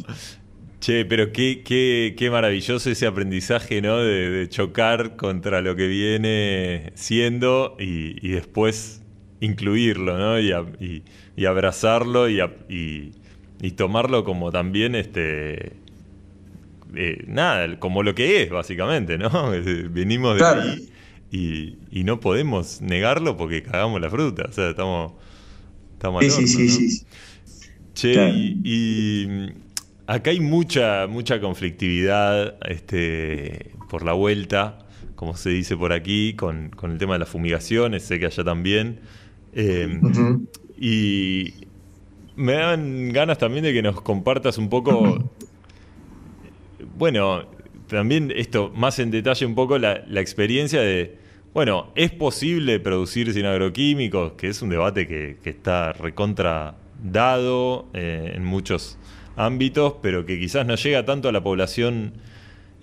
[SPEAKER 3] Che, pero qué, qué, qué maravilloso ese aprendizaje, ¿no? De, de chocar contra lo que viene siendo y, y después incluirlo, ¿no? Y, a- y- y abrazarlo y, a- y- tomarlo como también, este, eh, nada, como lo que es, básicamente, ¿no? Venimos de
[SPEAKER 10] Claro.
[SPEAKER 3] ahí y, y no podemos negarlo porque cagamos la fruta, o sea, estamos, estamos
[SPEAKER 10] Sí, sí,
[SPEAKER 3] horno,
[SPEAKER 10] sí,
[SPEAKER 3] ¿no?
[SPEAKER 10] sí.
[SPEAKER 3] Che,
[SPEAKER 10] Claro.
[SPEAKER 3] y, y, acá hay mucha, mucha conflictividad este, por la vuelta, como se dice por aquí, con, con el tema de las fumigaciones, sé que allá también. Eh,
[SPEAKER 10] Ujú.
[SPEAKER 3] Y me dan ganas también de que nos compartas un poco, bueno, también esto, más en detalle un poco la, la experiencia de, bueno, ¿es posible producir sin agroquímicos? Que es un debate que, que está recontra dado eh, en muchos ámbitos, pero que quizás no llega tanto a la población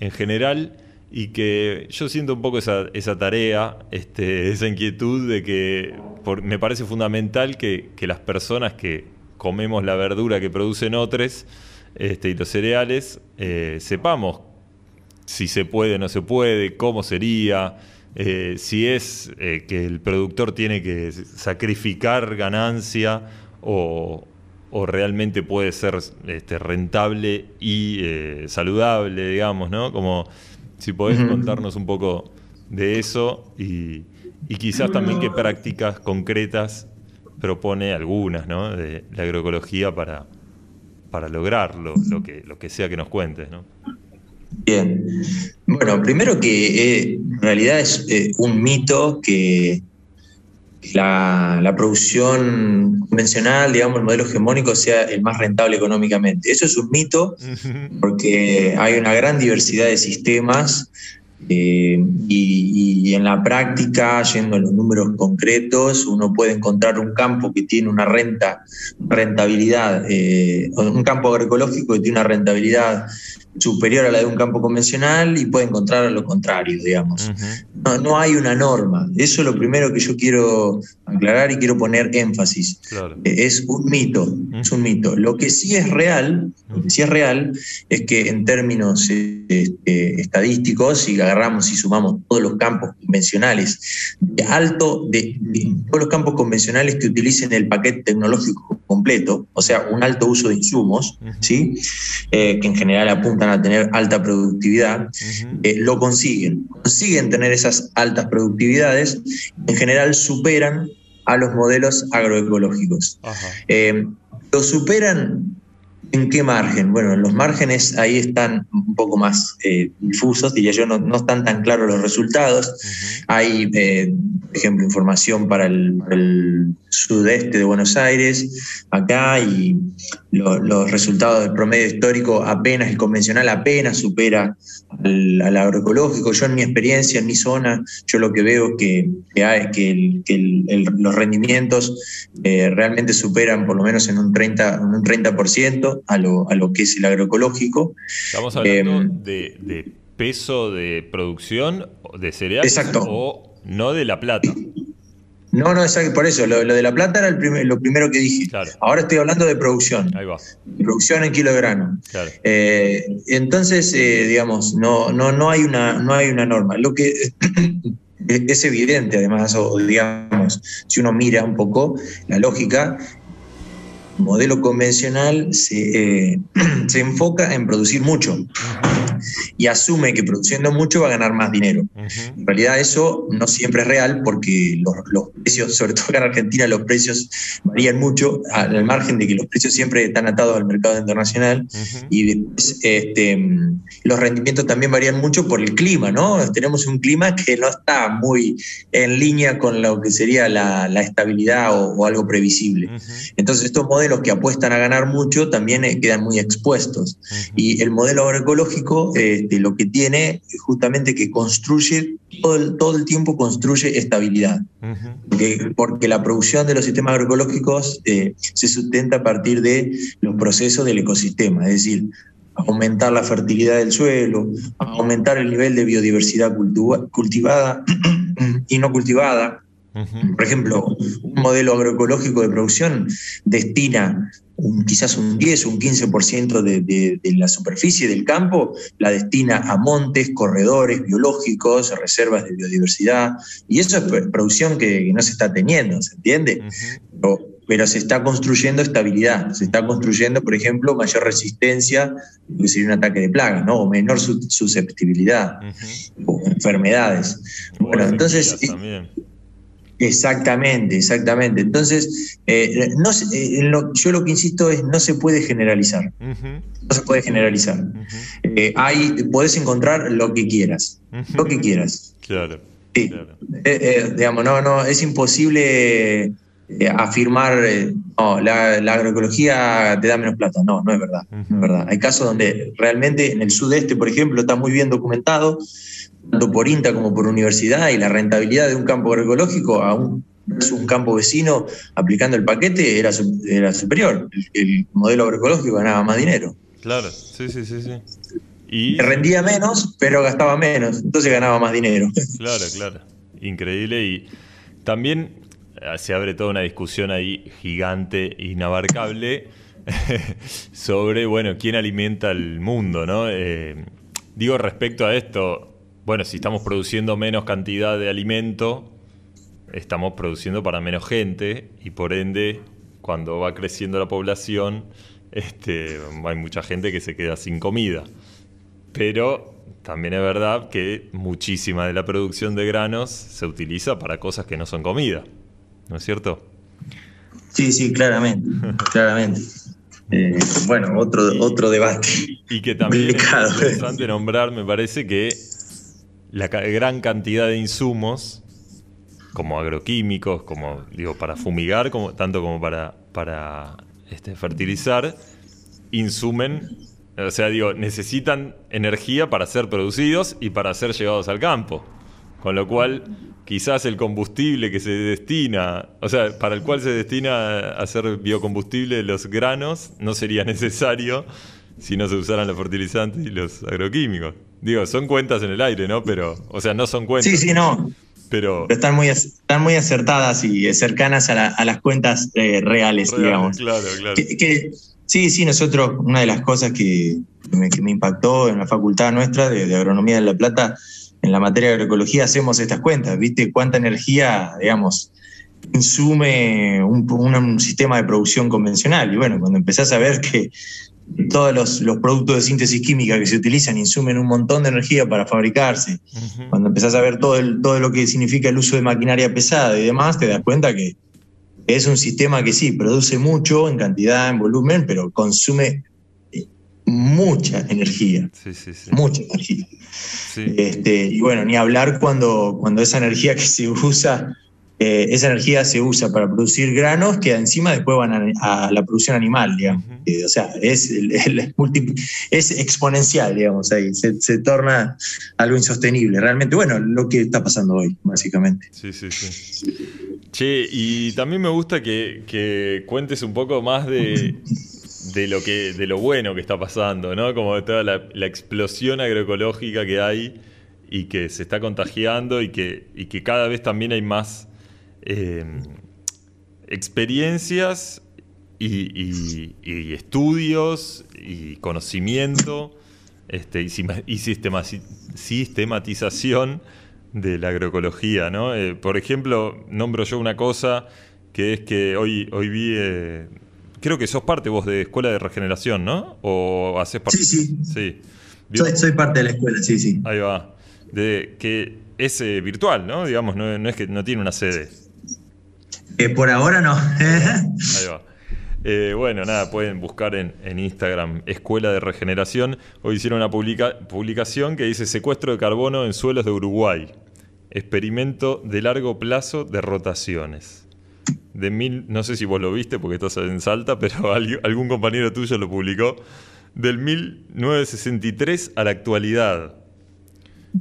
[SPEAKER 3] en general y que yo siento un poco esa, tarea, este, esa inquietud de que me parece fundamental que, que las personas que comemos la verdura que producen otros este, y los cereales, eh, sepamos si se puede o no se puede, cómo sería, eh, si es eh, que el productor tiene que sacrificar ganancia o, o realmente puede ser este, rentable y eh, saludable, digamos, ¿no? Como si podés contarnos un poco de eso y, y quizás también qué prácticas concretas propone algunas, ¿no? De la agroecología para, para lograrlo, lo que, lo que sea que nos cuentes, ¿no?
[SPEAKER 10] Bien. Bueno, primero que eh, en realidad es eh, un mito que, la, la producción convencional, digamos, el modelo hegemónico sea el más rentable económicamente. Eso es un mito porque hay una gran diversidad de sistemas eh, y, y en la práctica, yendo a los números concretos, uno puede encontrar un campo que tiene una renta, rentabilidad, eh, un campo agroecológico que tiene una rentabilidad superior a la de un campo convencional y puede encontrar lo contrario, digamos. no, no hay una norma. Eso es lo primero que yo quiero aclarar y quiero poner énfasis.
[SPEAKER 3] Claro.
[SPEAKER 10] Eh, Es un mito, es un mito. Lo que sí es real, lo que sí es real es que en términos este, estadísticos, si agarramos y sumamos todos los campos convencionales de alto, de, de todos los campos convencionales que utilicen el paquete tecnológico completo, o sea, un alto uso de insumos, ¿sí? Eh, que en general apuntan a tener alta productividad, eh, lo consiguen. Consiguen tener esas altas productividades, en general superan a los modelos agroecológicos. Eh, ¿Lo superan en qué margen? Bueno, los márgenes ahí están un poco más eh, difusos, diría yo, no, no están tan claros los resultados. Hay, eh, por ejemplo, información para el, para el sudeste de Buenos Aires, acá, y lo- los resultados del promedio histórico apenas, el convencional apenas supera al, al agroecológico. Yo en mi experiencia, en mi zona, yo lo que veo es que, que hay- que el- que el- el- los rendimientos eh, realmente superan por lo menos en un 30%, en un 30% a, lo, a lo que es el agroecológico.
[SPEAKER 3] Estamos hablando de, de peso de producción de cereales
[SPEAKER 10] Exacto.
[SPEAKER 3] o no de la plata.
[SPEAKER 10] No, no, exacto, por eso, lo, lo de la plata era el primer- lo primero que dije. Ahora estoy hablando de producción.
[SPEAKER 3] Ahí va.
[SPEAKER 10] Producción en kilo de grano.
[SPEAKER 3] Claro.
[SPEAKER 10] Eh, entonces, eh, digamos, no, no, no, hay una, no hay una norma. Lo que es evidente, además, o digamos, si uno mira un poco la lógica, modelo convencional se, eh, se enfoca en producir mucho y asume que produciendo mucho va a ganar más dinero. En realidad eso no siempre es real porque los, los precios, sobre todo acá en Argentina, los precios varían mucho, al margen de que los precios siempre están atados al mercado internacional y después este, los rendimientos también varían mucho por el clima, ¿no? Tenemos un clima que no está muy en línea con lo que sería la, la estabilidad o, o algo previsible. Entonces estos modelos que apuestan a ganar mucho también eh, quedan muy expuestos. Y el modelo agroecológico este, lo que tiene es justamente que construye, todo el, todo el tiempo construye estabilidad. Porque, porque la producción de los sistemas agroecológicos eh, se sustenta a partir de los procesos del ecosistema, es decir, aumentar la fertilidad del suelo, aumentar el nivel de biodiversidad cultivada y no cultivada. Por ejemplo, un modelo agroecológico de producción destina un- quizás un 10 o un 15% de, de- de la superficie del campo, la destina a montes, corredores biológicos, reservas de biodiversidad, y eso es pr- producción que, que no se está teniendo, ¿se entiende? Pero, pero se está construyendo estabilidad, se está construyendo, por ejemplo, mayor resistencia, que sería un ataque de plagas, ¿no? o menor su- susceptibilidad, o enfermedades. Bueno, entonces...
[SPEAKER 3] También.
[SPEAKER 10] Exactamente, exactamente. Entonces, eh, no eh, en lo- yo lo que insisto es no se puede generalizar. No se puede generalizar. Eh, hay, podés encontrar lo que quieras, lo que quieras.
[SPEAKER 3] Claro.
[SPEAKER 10] Sí. Eh, eh, digamos, no, no, es imposible afirmar, no, la, la agroecología te da menos plata. No, no es verdad. No es verdad. Hay casos donde realmente en el sudeste, por ejemplo, está muy bien documentado, tanto por INTA como por universidad, y la rentabilidad de un campo agroecológico a un, campo vecino aplicando el paquete era, su- era superior. El, el modelo agroecológico ganaba más dinero.
[SPEAKER 3] Claro, sí, sí, sí, sí. Y
[SPEAKER 10] Rendía menos, pero gastaba menos, entonces ganaba más dinero.
[SPEAKER 3] Claro, claro. Increíble. Y también eh, se abre toda una discusión ahí gigante, inabarcable, sobre, bueno, quién alimenta el mundo, ¿no? Eh, digo, respecto a esto, bueno, si estamos produciendo menos cantidad de alimento, estamos produciendo para menos gente y por ende, cuando va creciendo la población, este, hay mucha gente que se queda sin comida. Pero también es verdad que muchísima de la producción de granos se utiliza para cosas que no son comida. ¿No es cierto?
[SPEAKER 10] Sí, sí, claramente, claramente. Eh, bueno, otro, otro debate.
[SPEAKER 3] Y que también
[SPEAKER 10] Complicado.
[SPEAKER 3] es interesante nombrar, me parece que la gran cantidad de insumos como agroquímicos, como digo, para fumigar, como, tanto como para, para este, fertilizar, insumen, o sea, digo, necesitan energía para ser producidos y para ser llevados al campo. Con lo cual, quizás el combustible que se destina, o sea, para el cual se destina a hacer biocombustible los granos, no sería necesario si no se usaran los fertilizantes y los agroquímicos. Digo, son cuentas en el aire, ¿no? Pero, o sea, no son cuentas.
[SPEAKER 10] Sí, sí, no.
[SPEAKER 3] Pero,
[SPEAKER 10] Pero están muy, están muy acertadas y cercanas a, la- a las cuentas eh, reales,
[SPEAKER 3] Real,
[SPEAKER 10] digamos.
[SPEAKER 3] Claro, claro.
[SPEAKER 10] Que- que- sí, sí, nosotros, una de las cosas que, que me, que me impactó en la facultad nuestra de, de Agronomía de La Plata, en la materia de agroecología, hacemos estas cuentas, ¿viste? Cuánta energía, digamos, insume un, un- un sistema de producción convencional. Y bueno, cuando empezás a ver que todos los, los productos de síntesis química que se utilizan insumen un montón de energía para fabricarse, cuando empezás a ver todo, el- todo lo que significa el uso de maquinaria pesada y demás, te das cuenta que es un sistema que sí, produce mucho en cantidad, en volumen, pero consume eh, mucha energía,
[SPEAKER 3] Sí, sí, sí.
[SPEAKER 10] mucha energía.
[SPEAKER 3] Sí.
[SPEAKER 10] Este, y bueno, ni hablar cuando, cuando esa energía que se usa, eh, esa energía se usa para producir granos que encima después van a, a la producción animal, digamos. Eh, o sea, es, es exponencial, digamos, ahí. Se, se torna algo insostenible. Realmente, bueno, lo que está pasando hoy, básicamente.
[SPEAKER 3] Sí, sí, sí. Che, y también me gusta que, que cuentes un poco más de, de lo que, de lo bueno que está pasando, ¿no? Como de toda la, la explosión agroecológica que hay y que se está contagiando y que, y que cada vez también hay más eh, experiencias y, y- y estudios y conocimiento este, y, y sistematización de la agroecología, ¿no? Eh, por ejemplo, nombro yo una cosa que es que hoy, hoy vi, eh, creo que sos parte vos de Escuela de Regeneración, ¿no? O haces parte...
[SPEAKER 10] Sí, sí.
[SPEAKER 3] Sí.
[SPEAKER 10] Soy parte de la escuela, sí, sí.
[SPEAKER 3] Ahí va. De, que es eh, virtual, ¿no? Digamos, no, no es que no tiene una sede.
[SPEAKER 10] Eh, por ahora no.
[SPEAKER 3] Ahí va. Eh, bueno, nada, pueden buscar en, en Instagram Escuela de Regeneración. Hoy hicieron una publica- publicación que dice Secuestro de carbono en suelos de Uruguay. Experimento de largo plazo de rotaciones. De mil, no sé si vos lo viste porque estás en Salta, pero algún compañero tuyo lo publicó. Del 1963 a la actualidad.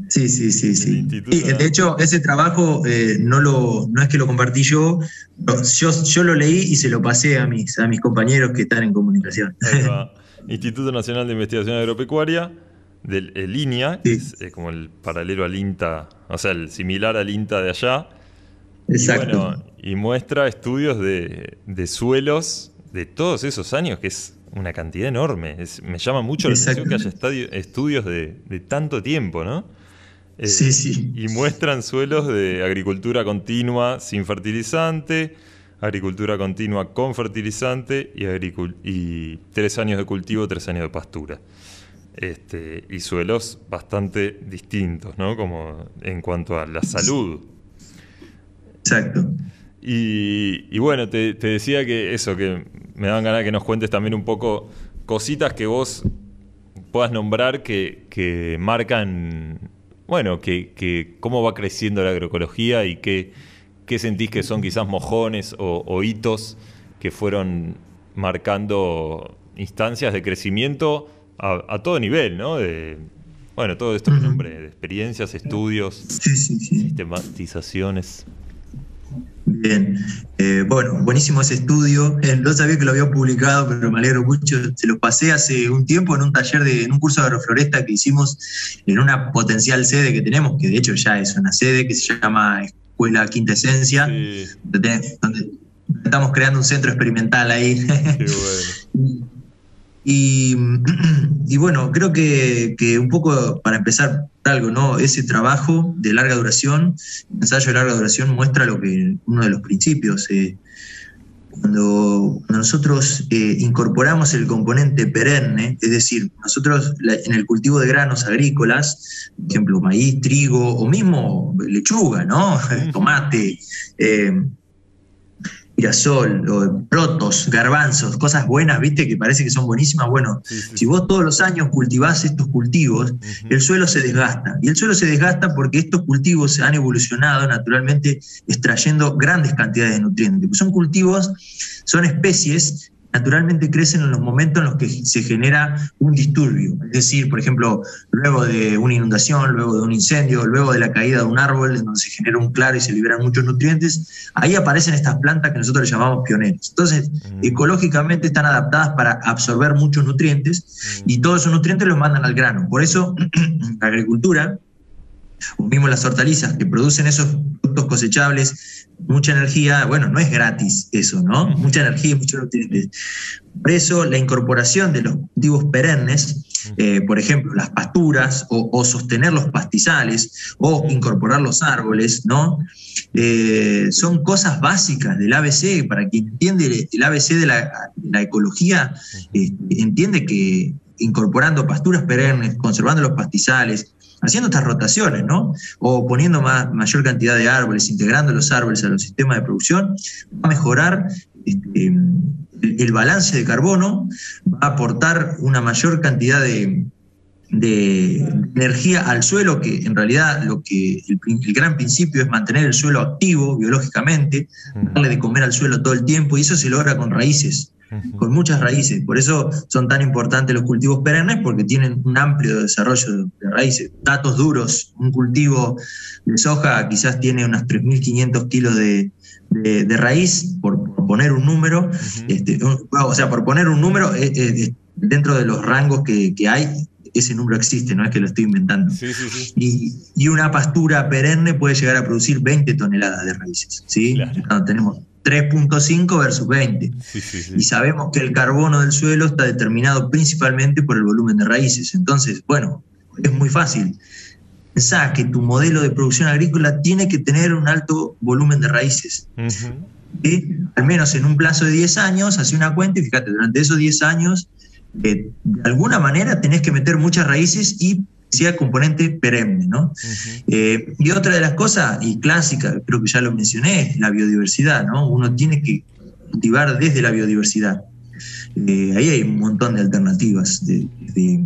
[SPEAKER 10] Sí, sí, sí, sí. Sí, de hecho, ese trabajo eh, no, lo, no es que lo compartí yo, yo, yo lo leí y se lo pasé a mis, a mis compañeros que están en comunicación.
[SPEAKER 3] Instituto Nacional de Investigación Agropecuaria, del el INIA, que
[SPEAKER 10] Sí.
[SPEAKER 3] es como el paralelo al INTA, o sea, el similar al INTA de allá. Y,
[SPEAKER 10] Exacto.
[SPEAKER 3] bueno, y muestra estudios de, de suelos de todos esos años, que es una cantidad enorme. Es- me llama mucho la atención que haya estadio- estudios de, de tanto tiempo, ¿no? Eh,
[SPEAKER 10] Sí, sí.
[SPEAKER 3] Y muestran suelos de agricultura continua sin fertilizante, agricultura continua con fertilizante y, y tres años de cultivo, tres años de pastura. Este, y suelos bastante distintos, ¿no? Como en cuanto a la salud.
[SPEAKER 10] Exacto.
[SPEAKER 3] Y, y bueno, te, te decía que eso, que me dan ganas que nos cuentes también un poco cositas que vos puedas nombrar que, que marcan, bueno, que, que cómo va creciendo la agroecología y qué, qué sentís que son quizás mojones o, o hitos que fueron marcando instancias de crecimiento a, a todo nivel, ¿no? De, bueno, todo esto que
[SPEAKER 10] Ujú.
[SPEAKER 3] nombré, de experiencias, estudios,
[SPEAKER 10] Sí, sí, sí.
[SPEAKER 3] sistematizaciones.
[SPEAKER 10] Bien. Eh, bueno, buenísimo ese estudio. Eh, no sabía que lo había publicado, pero me alegro mucho. Se los pasé hace un tiempo en un taller, de, en un curso de agrofloresta que hicimos en una potencial sede que tenemos, que de hecho ya es una sede que se llama Escuela Quinta Esencia,
[SPEAKER 3] Sí,
[SPEAKER 10] donde, donde estamos creando un centro experimental ahí.
[SPEAKER 3] qué bueno.
[SPEAKER 10] Y, y bueno, creo que, que un poco para empezar algo, ¿no? Ese trabajo de larga duración, ensayo de larga duración, muestra lo que uno de los principios. eh, cuando, nosotros eh, incorporamos el componente perenne, es decir, nosotros en el cultivo de granos agrícolas, por ejemplo, maíz, trigo o mismo lechuga, ¿no? Tomate. eh, girasol, o protos, garbanzos, cosas buenas, viste, que parece que son buenísimas. Bueno, si vos todos los años cultivás estos cultivos, el suelo se desgasta. Y el suelo se desgasta porque estos cultivos se han evolucionado naturalmente extrayendo grandes cantidades de nutrientes. Pues son cultivos, son especies naturalmente crecen en los momentos en los que se genera un disturbio. Es decir, por ejemplo, luego de una inundación, luego de un incendio, luego de la caída de un árbol, en donde se genera un claro y se liberan muchos nutrientes, ahí aparecen estas plantas que nosotros llamamos pioneros. Entonces, ecológicamente están adaptadas para absorber muchos nutrientes y todos esos nutrientes los mandan al grano. Por eso, la agricultura, o mismo las hortalizas que producen esos productos cosechables, mucha energía, bueno, no es gratis eso, ¿no? Mucha energía y muchos nutrientes. Por eso la incorporación de los cultivos perennes, eh, por ejemplo, las pasturas o, o sostener los pastizales o incorporar los árboles, ¿no? Eh, son cosas básicas del ABC. Para quien entiende el ABC de la, la ecología, eh, entiende que incorporando pasturas perennes, conservando los pastizales, haciendo estas rotaciones, ¿no? O poniendo más, mayor cantidad de árboles, integrando los árboles a los sistemas de producción, va a mejorar este, el, balance de carbono, va a aportar una mayor cantidad de, de energía al suelo, que en realidad lo que el, el gran principio es mantener el suelo activo biológicamente, darle de comer al suelo todo el tiempo, y eso se logra con raíces, con muchas raíces. Por eso son tan importantes los cultivos perennes, porque tienen un amplio desarrollo de, raíces. Datos duros, un cultivo de soja quizás tiene unas 3.500 kilos de, de- de raíz, por, por poner un número, este, un- o sea, por poner un número, eh, eh, dentro de los rangos que, que hay, ese número existe, no es que lo estoy inventando. Y, y una pastura perenne puede llegar a producir 20 toneladas de raíces. ¿sí? No, tenemos 3.5 versus 20. Y sabemos que el carbono del suelo está determinado principalmente por el volumen de raíces. Entonces, bueno, es muy fácil. Pensá que tu modelo de producción agrícola tiene que tener un alto volumen de raíces. ¿sí? Al menos en un plazo de 10 años, hace una cuenta y fíjate, durante esos 10 años, eh, de alguna manera tenés que meter muchas raíces y sea componente perenne, ¿no? Eh, y otra de las cosas, y clásica, creo que ya lo mencioné, es la biodiversidad, ¿no? Uno tiene que cultivar desde la biodiversidad. Eh, ahí hay un montón de alternativas, de, de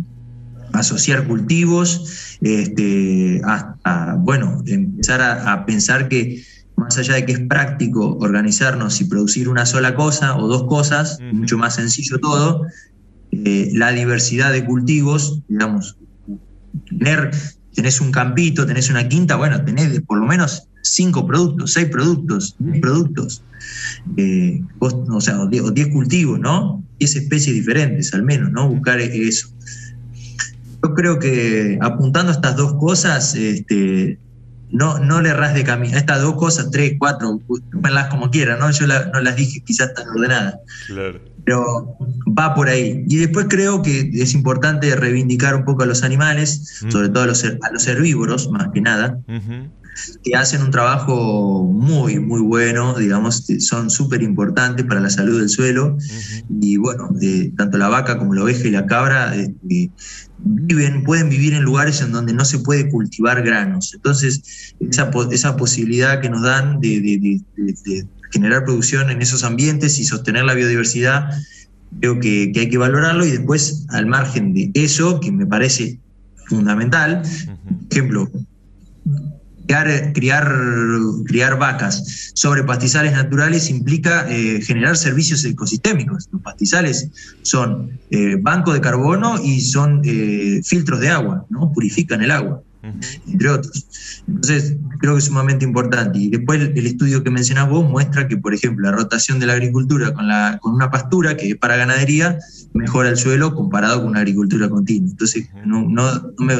[SPEAKER 10] asociar cultivos, este, hasta, bueno, empezar a, a pensar que más allá de que es práctico organizarnos y producir una sola cosa o dos cosas, mucho más sencillo todo, eh, la diversidad de cultivos, digamos, tener, tenés un campito, tenés una quinta, bueno, tenés por lo menos cinco productos, seis productos, diez productos, eh, vos, o sea, o diez, o diez cultivos, ¿no? Diez especies diferentes al menos, ¿no? Buscar eso. Yo creo que apuntando a estas dos cosas, este, no, no le erras de camino. Estas dos cosas, tres, cuatro, las como quieras, ¿no? Yo la- no las dije quizás tan ordenadas
[SPEAKER 3] Claro.
[SPEAKER 10] pero va por ahí. Y después creo que es importante reivindicar un poco a los animales, sobre todo a los, her- a los herbívoros, más que nada, que hacen un trabajo muy, muy bueno, digamos, son súper importantes para la salud del suelo. Y bueno, eh, tanto la vaca como la oveja y la cabra este, viven, pueden vivir en lugares en donde no se puede cultivar granos. Entonces, esa, esa posibilidad que nos dan de, de- de- de- de generar producción en esos ambientes y sostener la biodiversidad, creo que, que hay que valorarlo y después, al margen de eso, que me parece fundamental, por ejemplo, criar, criar, criar vacas sobre pastizales naturales implica eh, generar servicios ecosistémicos. Los pastizales son eh, banco de carbono y son eh, filtros de agua, ¿no? purifican el agua, entre otros. Entonces, creo que es sumamente importante. Y después el, estudio que mencionás vos muestra que, por ejemplo, la rotación de la agricultura con, la, con una pastura que es para ganadería mejora el suelo comparado con una agricultura continua. Entonces, no, no, no me,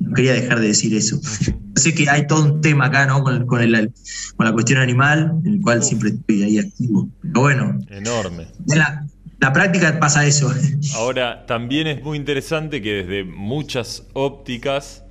[SPEAKER 10] no quería dejar de decir eso. Sé que hay todo un tema acá, ¿no? Con, con el- con la cuestión animal, en el cual siempre estoy ahí activo. Pero bueno,
[SPEAKER 3] Enorme.
[SPEAKER 10] en la, la práctica pasa eso.
[SPEAKER 3] Ahora, también es muy interesante que desde muchas ópticas,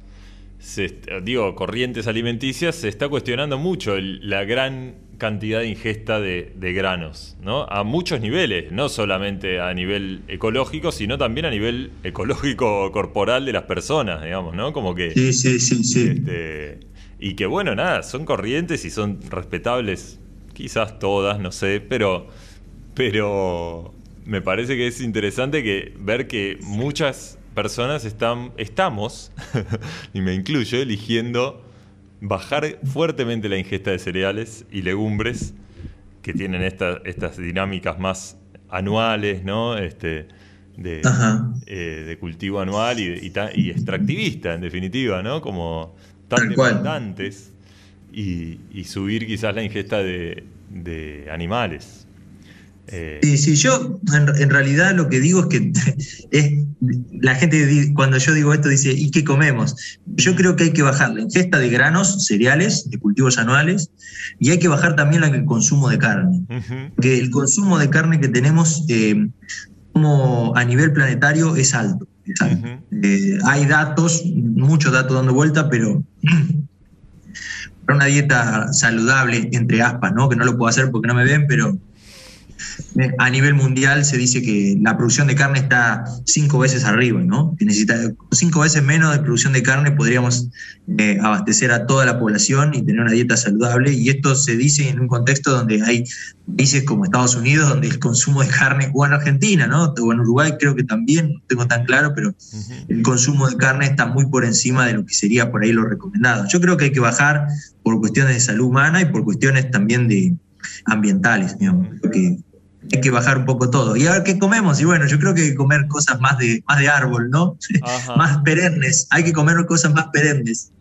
[SPEAKER 3] se digo, corrientes alimenticias, se está cuestionando mucho el- la gran cantidad de ingesta de, de granos, ¿no? A muchos niveles, no solamente a nivel ecológico, sino también a nivel ecológico corporal de las personas, digamos, ¿no? Como que...
[SPEAKER 10] Sí, sí, sí, sí.
[SPEAKER 3] este, y que bueno, nada, son corrientes y son respetables quizás todas, no sé, pero, pero me parece que es interesante que ver que muchas personas están, estamos, y me incluyo, eligiendo bajar fuertemente la ingesta de cereales y legumbres que tienen esta- estas dinámicas más anuales, ¿no? Este, de, eh, de cultivo anual y, y ta- y extractivista, en definitiva, ¿no? Como tan demandantes y, y subir quizás la ingesta de, de animales. Eh,
[SPEAKER 10] Sí, sí, yo en, en realidad lo que digo es que es, la gente cuando yo digo esto dice, ¿y qué comemos? Yo creo que hay que bajar la ingesta de granos, cereales, de cultivos anuales, y hay que bajar también el consumo de carne.
[SPEAKER 3] ujú,
[SPEAKER 10] Porque el consumo de carne que tenemos eh, como a nivel planetario es alto. es alto.
[SPEAKER 3] ujú.
[SPEAKER 10] Eh, hay datos, muchos datos dando vuelta, pero para una dieta saludable, entre aspas, ¿no? que no lo puedo hacer porque no me ven, pero a nivel mundial se dice que la producción de carne está cinco veces arriba, ¿no? Que necesita cinco veces menos de producción de carne podríamos eh, abastecer a toda la población y tener una dieta saludable. Y esto se dice en un contexto donde hay países como Estados Unidos, donde el consumo de carne, o en Argentina, ¿no? O en Uruguay creo que también, no tengo tan claro, pero el consumo de carne está muy por encima de lo que sería por ahí lo recomendado. Yo creo que hay que bajar por cuestiones de salud humana y por cuestiones también de ambientales, digamos. Creo que hay que bajar un poco todo. ¿Y a ver qué comemos? Y bueno, yo creo que hay que comer cosas más de, más de árbol, ¿no? Más perennes. Hay que comer cosas más perennes.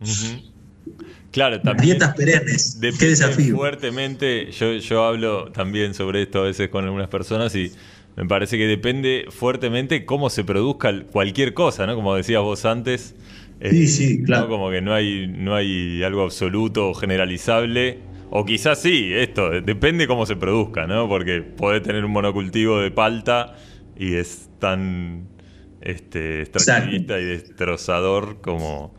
[SPEAKER 3] Claro, también
[SPEAKER 10] dietas perennes. Qué desafío.
[SPEAKER 3] fuertemente. Yo, yo hablo también sobre esto a veces con algunas personas y me parece que depende fuertemente cómo se produzca cualquier cosa, ¿no? Como decías vos antes. eh,
[SPEAKER 10] Sí, sí,
[SPEAKER 3] ¿no?
[SPEAKER 10] claro.
[SPEAKER 3] Como que no hay, no hay algo absoluto o generalizable. O quizás sí, esto, depende cómo se produzca, ¿no? Porque podés tener un monocultivo de palta y es tan este, extractivista y destrozador como,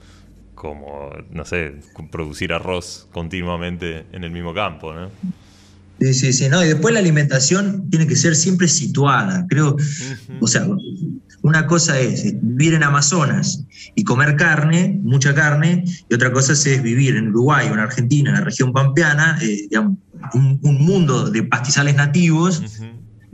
[SPEAKER 3] como, no sé, producir arroz continuamente en el mismo campo, ¿no?
[SPEAKER 10] Sí, sí, sí, no, y después la alimentación tiene que ser siempre situada. Creo, o sea, una cosa es vivir en Amazonas y comer carne, mucha carne, y otra cosa es vivir en Uruguay o en Argentina, en la región pampeana, eh, digamos, un, un mundo de pastizales nativos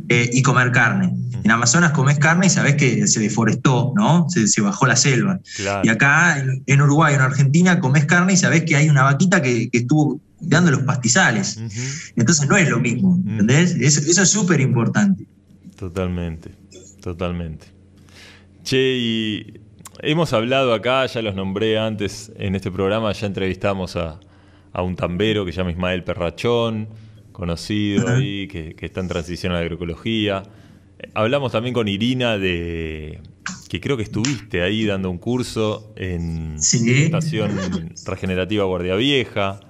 [SPEAKER 10] eh, y comer carne. En Amazonas comes carne y sabes que se deforestó, ¿no? Se, se bajó la selva.
[SPEAKER 3] Claro.
[SPEAKER 10] Y acá en, en Uruguay o en Argentina comes carne y sabes que hay una vaquita que, que estuvo cuidando los pastizales. Entonces no es lo mismo, ¿entendés? Eso, eso es súper importante.
[SPEAKER 3] Totalmente, totalmente. Che, y hemos hablado acá, ya los nombré antes en este programa, ya entrevistamos a, a un tambero que se llama Ismael Perrachón, conocido ahí, que, que está en transición a la agroecología. Hablamos también con Irina de que creo que estuviste ahí dando un curso en
[SPEAKER 10] Sí.
[SPEAKER 3] Estación Regenerativa Guardia Vieja.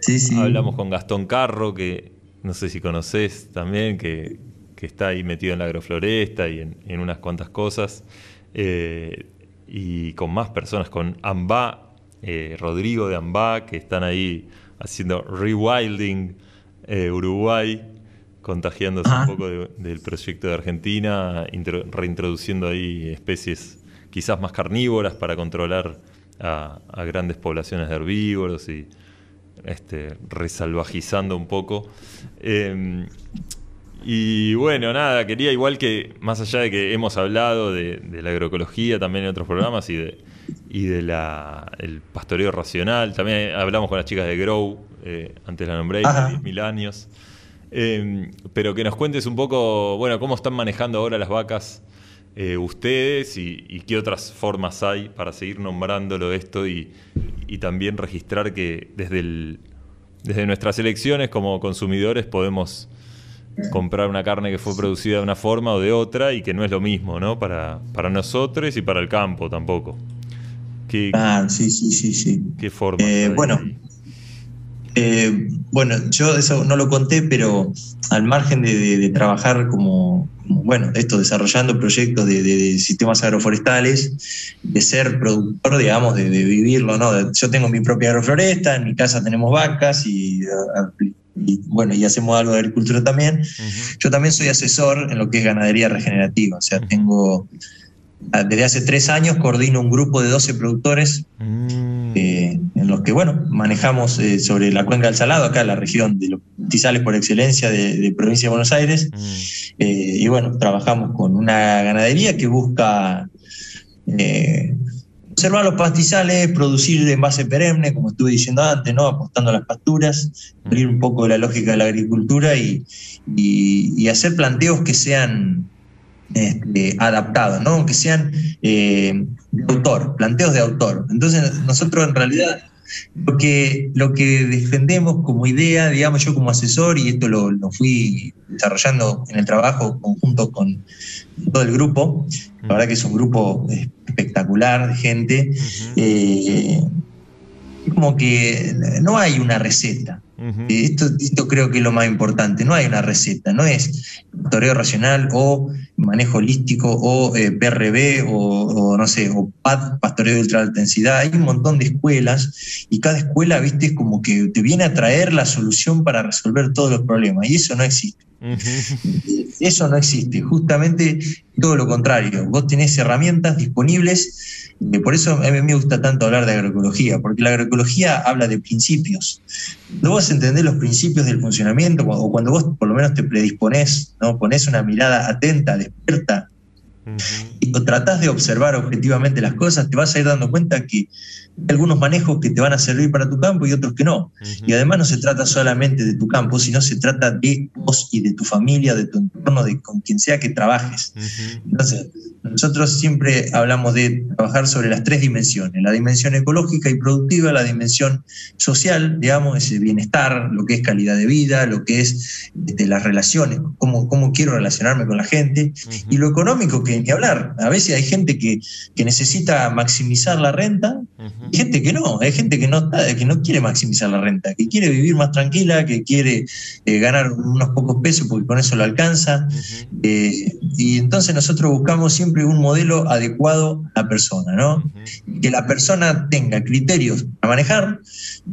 [SPEAKER 10] Sí, sí.
[SPEAKER 3] Hablamos con Gastón Carro, que no sé si conoces también, que, que está ahí metido en la agrofloresta y en, en unas cuantas cosas. Eh, y con más personas, con Amba, eh, Rodrigo de Amba, que están ahí haciendo rewilding eh, Uruguay, contagiándose
[SPEAKER 10] Ajá.
[SPEAKER 3] un poco de- del proyecto de Argentina, intro- reintroduciendo ahí especies quizás más carnívoras para controlar a, a grandes poblaciones de herbívoros y este, resalvajizando un poco. Eh, y bueno, nada, quería igual que, más allá de que hemos hablado de, de la agroecología también en otros programas y de, y de la, el pastoreo racional, también hablamos con las chicas de Grow, eh, antes la nombré. 10.000 años. Eh, pero que nos cuentes un poco, bueno, cómo están manejando ahora las vacas eh, ustedes y, y qué otras formas hay para seguir nombrándolo esto y, y también registrar que desde, el, desde nuestras elecciones como consumidores podemos comprar una carne que fue producida de una forma o de otra y que no es lo mismo, ¿no? Para, para nosotros y para el campo tampoco. ¿Qué,
[SPEAKER 10] Ah, sí, sí, sí, sí.
[SPEAKER 3] qué forma?
[SPEAKER 10] Eh, bueno, eh, bueno, yo eso no lo conté, pero al margen de, de- de trabajar como, como, bueno, esto, desarrollando proyectos de, de- sistemas agroforestales, de ser productor, digamos, de, vivirlo, ¿no? Yo tengo mi propia agrofloresta, en mi casa tenemos vacas y, y, bueno, y hacemos algo de agricultura también. Yo también soy asesor en lo que es ganadería regenerativa, o sea, tengo, ah, desde hace tres años coordino un grupo de 12 productores
[SPEAKER 3] Mm,
[SPEAKER 10] eh, en los que, bueno, manejamos eh, sobre la cuenca del Salado, acá la región de los pastizales por excelencia de, de provincia de Buenos Aires. Eh, y bueno, trabajamos con una ganadería que busca conservar los pastizales, producir en base perenne, como estuve diciendo antes, ¿no? apostando a las pasturas, abrir un poco de la lógica de la agricultura y hacer planteos que sean este, adaptados, ¿no? que sean eh, de autor, planteos de autor. Entonces nosotros en realidad lo que, lo que defendemos como idea, digamos yo como asesor, y esto lo, lo fui desarrollando en el trabajo conjunto con todo el grupo, la verdad que es un grupo espectacular de gente, eh, como que no hay una receta. Esto, esto creo que es lo más importante, no hay una receta, no es toreo racional o manejo holístico o eh, PRB o, o, no sé, o PAD, pastoreo de ultra alta densidad, hay un montón de escuelas y cada escuela, viste, es como que te viene a traer la solución para resolver todos los problemas. Y eso no existe. Eso no existe, justamente todo lo contrario. Vos tenés herramientas disponibles, por eso a mí me gusta tanto hablar de agroecología, porque la agroecología habla de principios. Cuando vos entendés los principios del funcionamiento, o cuando vos por lo menos te predisponés, ¿no? ponés una mirada atenta, despierta, y tratás de observar objetivamente las cosas, te vas a ir dando cuenta que hay algunos manejos que te van a servir para tu campo y otros que no. Y además no se trata solamente de tu campo, sino se trata de vos y de tu familia, de tu entorno, de con quien sea que trabajes. Entonces, nosotros siempre hablamos de trabajar sobre las tres dimensiones, la dimensión ecológica y productiva, la dimensión social, digamos, ese bienestar, lo que es calidad de vida, lo que es este, las relaciones, cómo, cómo quiero relacionarme con la gente, y lo económico, que ni hablar. A veces hay gente que, que necesita maximizar la renta, y gente que no, hay gente que no, está- que no quiere maximizar la renta, que quiere vivir más tranquila, que quiere eh, ganar unos pocos pesos porque con eso lo alcanza. Eh, y entonces nosotros buscamos siempre un modelo adecuado a la persona, ¿no? Que la persona tenga criterios para manejar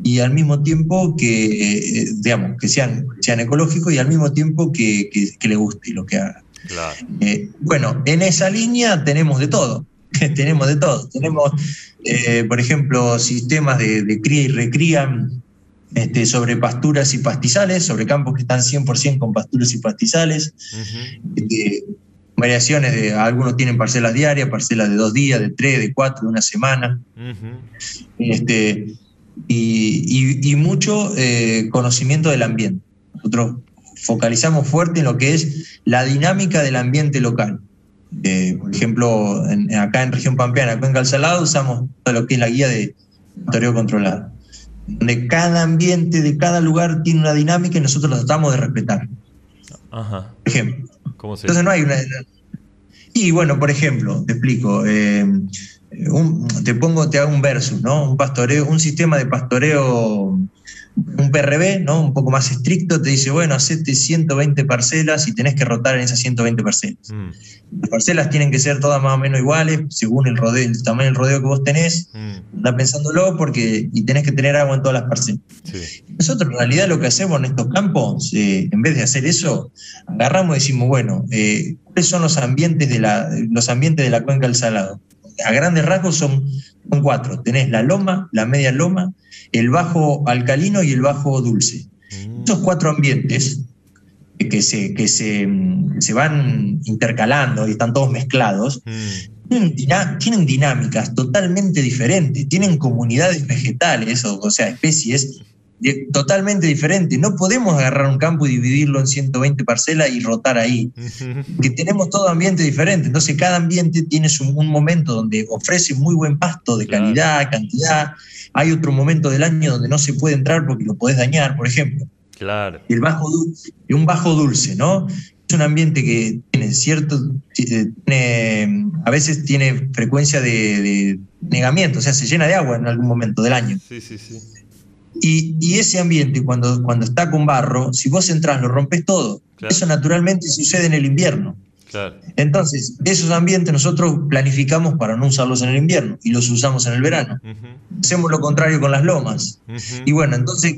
[SPEAKER 10] y al mismo tiempo que, eh, digamos, que sean, sean ecológicos y al mismo tiempo que, que- que le guste lo que haga.
[SPEAKER 3] Claro.
[SPEAKER 10] Eh, bueno, en esa línea tenemos de todo. tenemos de todo. Tenemos, eh, por ejemplo, sistemas de, de cría y recría este, sobre pasturas y pastizales, sobre campos que están 100% con pasturas y pastizales. Este, variaciones de, algunos tienen parcelas diarias, parcelas de dos días, de tres, de cuatro, de una semana. Este, y, y- y mucho eh, conocimiento del ambiente. Nosotros focalizamos fuerte en lo que es la dinámica del ambiente local. Eh, por ejemplo, en- acá en región pampeana, Cuenca del Salado, usamos lo que es la guía de pastoreo controlado, donde cada ambiente de cada lugar tiene una dinámica y nosotros la tratamos de respetar.
[SPEAKER 3] Ajá.
[SPEAKER 10] Por ejemplo,
[SPEAKER 3] ¿Cómo se
[SPEAKER 10] entonces no hay una. Y bueno, por ejemplo, te explico. eh, un- te pongo, te hago un versus, ¿no? Un pastoreo, un sistema de pastoreo, un PRB, ¿no? Un poco más estricto, te dice, bueno, hacete 120 parcelas y tenés que rotar en esas 120 parcelas. Las parcelas tienen que ser todas más o menos iguales, según el rodeo, el tamaño del rodeo que vos tenés. Anda pensándolo porque, y tenés que tener agua en todas las parcelas. Nosotros en realidad lo que hacemos en estos campos, eh, en vez de hacer eso, agarramos y decimos, bueno, eh, ¿cuáles son los ambientes de la, los ambientes de la cuenca del Salado? A grandes rasgos son, son cuatro. Tenés la loma, la media loma, el bajo alcalino y el bajo dulce. Esos cuatro ambientes que se, que se, mm, se van intercalando y están todos mezclados, tienen, dina- tienen dinámicas totalmente diferentes, tienen comunidades vegetales, o, o sea, especies totalmente diferentes. No podemos agarrar un campo y dividirlo en 120 parcelas y rotar ahí, que tenemos todo ambiente diferente. Entonces, cada ambiente tiene su- un momento donde ofrece muy buen pasto de calidad, cantidad. Hay otro momento del año donde no se puede entrar porque lo podés dañar, por ejemplo.
[SPEAKER 3] Claro.
[SPEAKER 10] El bajo dulce, un bajo dulce, ¿no? Es un ambiente que tiene cierto, tiene- a veces tiene frecuencia de, de negamiento, o sea, se llena de agua en algún momento del año.
[SPEAKER 3] Sí, sí, sí.
[SPEAKER 10] Y, y ese ambiente, cuando, cuando está con barro, si vos entras, lo rompes todo.
[SPEAKER 3] Claro.
[SPEAKER 10] Eso naturalmente sucede en el invierno.
[SPEAKER 3] Claro.
[SPEAKER 10] Entonces, esos ambientes nosotros planificamos para no usarlos en el invierno y los usamos en el verano. Hacemos lo contrario con las lomas. Y bueno, entonces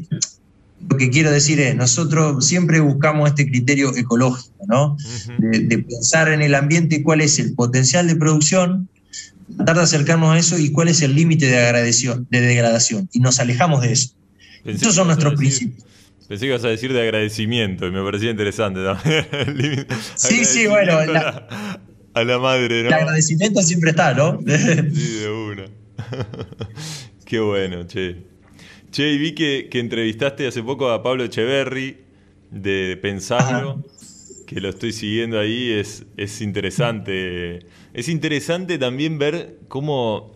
[SPEAKER 10] lo que quiero decir es, nosotros siempre buscamos este criterio ecológico, ¿no? De, de pensar en el ambiente cuál es el potencial de producción, tratar de acercarnos a eso y cuál es el límite de, de degradación. Y nos alejamos de eso.
[SPEAKER 3] Pensé
[SPEAKER 10] Esos
[SPEAKER 3] que
[SPEAKER 10] son nuestros principios.
[SPEAKER 3] Pensé que ibas a decir de agradecimiento y me parecía interesante también.
[SPEAKER 10] Sí, sí, bueno,
[SPEAKER 3] agradecimiento a la, a la madre, ¿no?
[SPEAKER 10] El agradecimiento siempre está, ¿no?
[SPEAKER 3] Sí, de una. Qué bueno, che. Che, y vi que, que entrevistaste hace poco a Pablo Echeverry de Pensarlo, que lo estoy siguiendo ahí, es, es interesante. Es interesante también ver cómo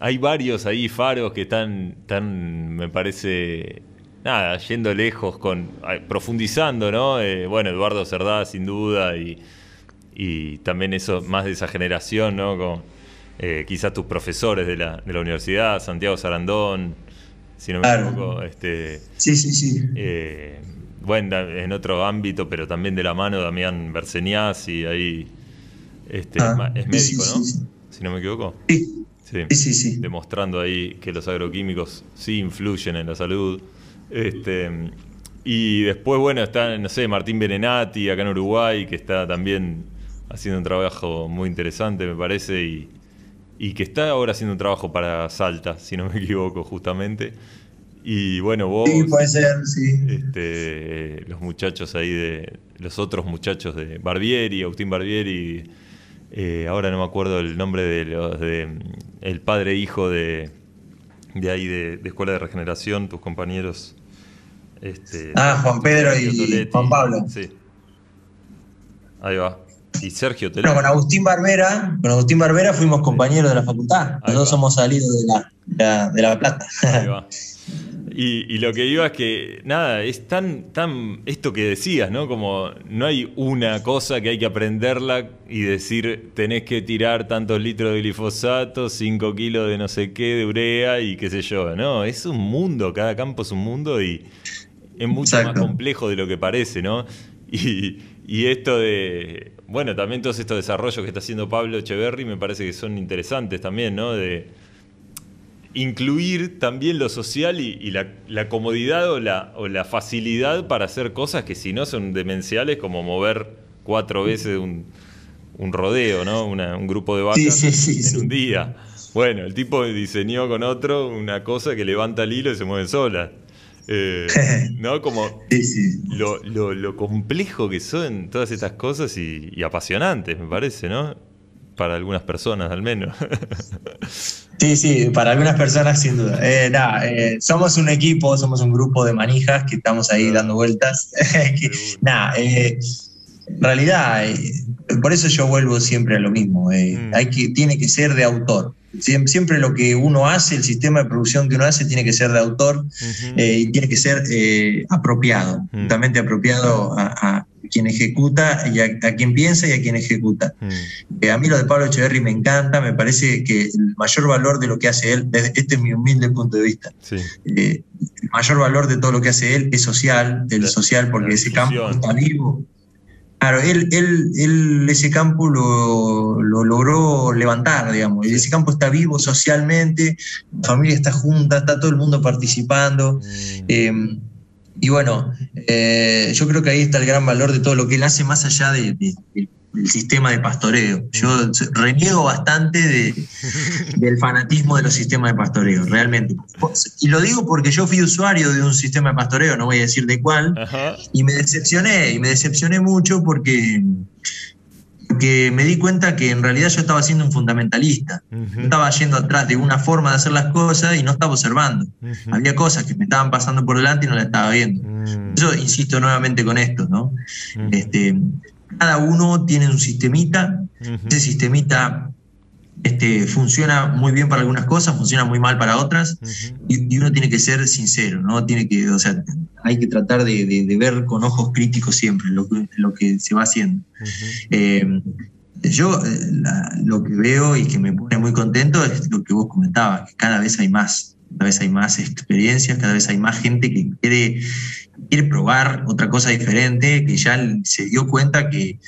[SPEAKER 3] hay varios ahí faros que están, están me parece, nada, yendo lejos, con ay, profundizando, ¿no? Eh, bueno, Eduardo Cerdá, sin duda, y, y también eso, más de esa generación, ¿no? Con, eh, quizás tus profesores de la, de la universidad, Santiago Sarandón, si no me
[SPEAKER 10] Claro.
[SPEAKER 3] equivoco, este,
[SPEAKER 10] Sí, sí, sí.
[SPEAKER 3] eh, bueno, en otro ámbito, pero también de la mano, Damián Berseniaz y ahí este,
[SPEAKER 10] Ah,
[SPEAKER 3] es médico,
[SPEAKER 10] sí,
[SPEAKER 3] ¿no?
[SPEAKER 10] sí, sí.
[SPEAKER 3] Si no me equivoco.
[SPEAKER 10] Sí.
[SPEAKER 3] Sí.
[SPEAKER 10] Sí, sí.
[SPEAKER 3] Demostrando ahí que los agroquímicos sí influyen en la salud. Este, y después, bueno, está, no sé, Martín Berenati acá en Uruguay, que está también haciendo un trabajo muy interesante, me parece, y, y que está ahora haciendo un trabajo para Salta, si no me equivoco, justamente. Y bueno, vos,
[SPEAKER 10] Sí, puede ser, sí.
[SPEAKER 3] este, los muchachos ahí de, los otros muchachos de Barbieri, Agustín Barbieri, eh, ahora no me acuerdo el nombre de los de mm, el padre e hijo de, de ahí de, de Escuela de Regeneración, tus compañeros. Este,
[SPEAKER 10] Ah, Juan Pedro y
[SPEAKER 3] Toletti.
[SPEAKER 10] Juan Pablo.
[SPEAKER 3] Sí. Ahí va. Y Sergio
[SPEAKER 10] Bueno,
[SPEAKER 3] Toletti.
[SPEAKER 10] con Agustín Barbera, con Agustín Barbera fuimos compañeros de la facultad.
[SPEAKER 3] Ahí
[SPEAKER 10] Nosotros
[SPEAKER 3] va.
[SPEAKER 10] somos salidos de la, de la, de La Plata.
[SPEAKER 3] Ahí va. Y, y lo que iba es que, nada, es tan, tan, esto que decías, ¿no? Como no hay una cosa que hay que aprenderla y decir, tenés que tirar tantos litros de glifosato, 5 kilos de no sé qué, de urea y qué sé yo, ¿no? Es un mundo, cada campo es un mundo y es mucho
[SPEAKER 10] Exacto.
[SPEAKER 3] más complejo de lo que parece, ¿no? Y, y esto de, bueno, también todos estos desarrollos que está haciendo Pablo Echeverry me parece que son interesantes también, ¿no? De, incluir también lo social y, y la, la comodidad o la, o la facilidad para hacer cosas que si no son demenciales, como mover cuatro veces un, un rodeo, ¿no? Una- un grupo de vacas
[SPEAKER 10] Sí, sí, sí,
[SPEAKER 3] en un día. Bueno, el tipo diseñó con otro una cosa que levanta el hilo y se mueven solas. Eh, ¿No? Como lo- lo complejo que son todas estas cosas y, y apasionantes, me parece, ¿no? Para algunas personas, al menos.
[SPEAKER 10] Sí, sí, para algunas personas sin duda. Eh, nada, eh, somos un equipo, somos un grupo de manijas que estamos ahí dando vueltas. Nada, eh, en realidad, eh, por eso yo vuelvo siempre a lo mismo. eh,
[SPEAKER 3] Mm.
[SPEAKER 10] hay que, tiene que ser de autor. Siem- Siempre lo que uno hace, el sistema de producción que uno hace, tiene que ser de autor eh, y tiene que ser apropiado,
[SPEAKER 3] Mm.
[SPEAKER 10] totalmente apropiado a, a quien ejecuta y a, a quien piensa y a quien ejecuta.
[SPEAKER 3] Mm,
[SPEAKER 10] Eh, a mí lo de Pablo Echeverry me encanta, me parece que el mayor valor de lo que hace él, desde este es mi humilde punto de vista,
[SPEAKER 3] sí.
[SPEAKER 10] eh, el mayor valor de todo lo que hace él es social, el
[SPEAKER 3] La-
[SPEAKER 10] social, porque ese campo está vivo. Claro, él, él, él ese campo lo, lo logró levantar, digamos. y Ese campo está vivo socialmente, la familia está junta, está todo el mundo participando.
[SPEAKER 3] Mm,
[SPEAKER 10] Eh, y bueno, eh, yo creo que ahí está el gran valor de todo lo que él hace más allá de- de- de- del sistema de pastoreo. Yo reniego bastante de, del fanatismo de los sistemas de pastoreo, realmente. Y lo digo porque yo fui usuario de un sistema de pastoreo, no voy a decir de cuál,
[SPEAKER 3] Ajá.
[SPEAKER 10] y me decepcioné, y me decepcioné mucho porque, porque me di cuenta que en realidad yo estaba siendo un fundamentalista. Yo estaba yendo atrás de una forma de hacer las cosas y no estaba observando. Había cosas que me estaban pasando por delante y no las estaba viendo.
[SPEAKER 3] Mm,
[SPEAKER 10] Yo insisto nuevamente con esto, ¿no?
[SPEAKER 3] ujú.
[SPEAKER 10] Este, cada uno tiene un sistemita, ese sistemita este, funciona muy bien para algunas cosas, funciona muy mal para otras,
[SPEAKER 3] Ujú.
[SPEAKER 10] y, y uno tiene que ser sincero, ¿no? Tiene que, o sea, hay que tratar de, de- de ver con ojos críticos siempre lo que, lo que se va haciendo.
[SPEAKER 3] Ujú.
[SPEAKER 10] Eh, yo eh, la- lo que veo y que me pone muy contento es lo que vos comentabas, que cada vez hay más, cada vez hay más experiencias, cada vez hay más gente que quiere, quiere probar otra cosa diferente, que ya se dio cuenta que,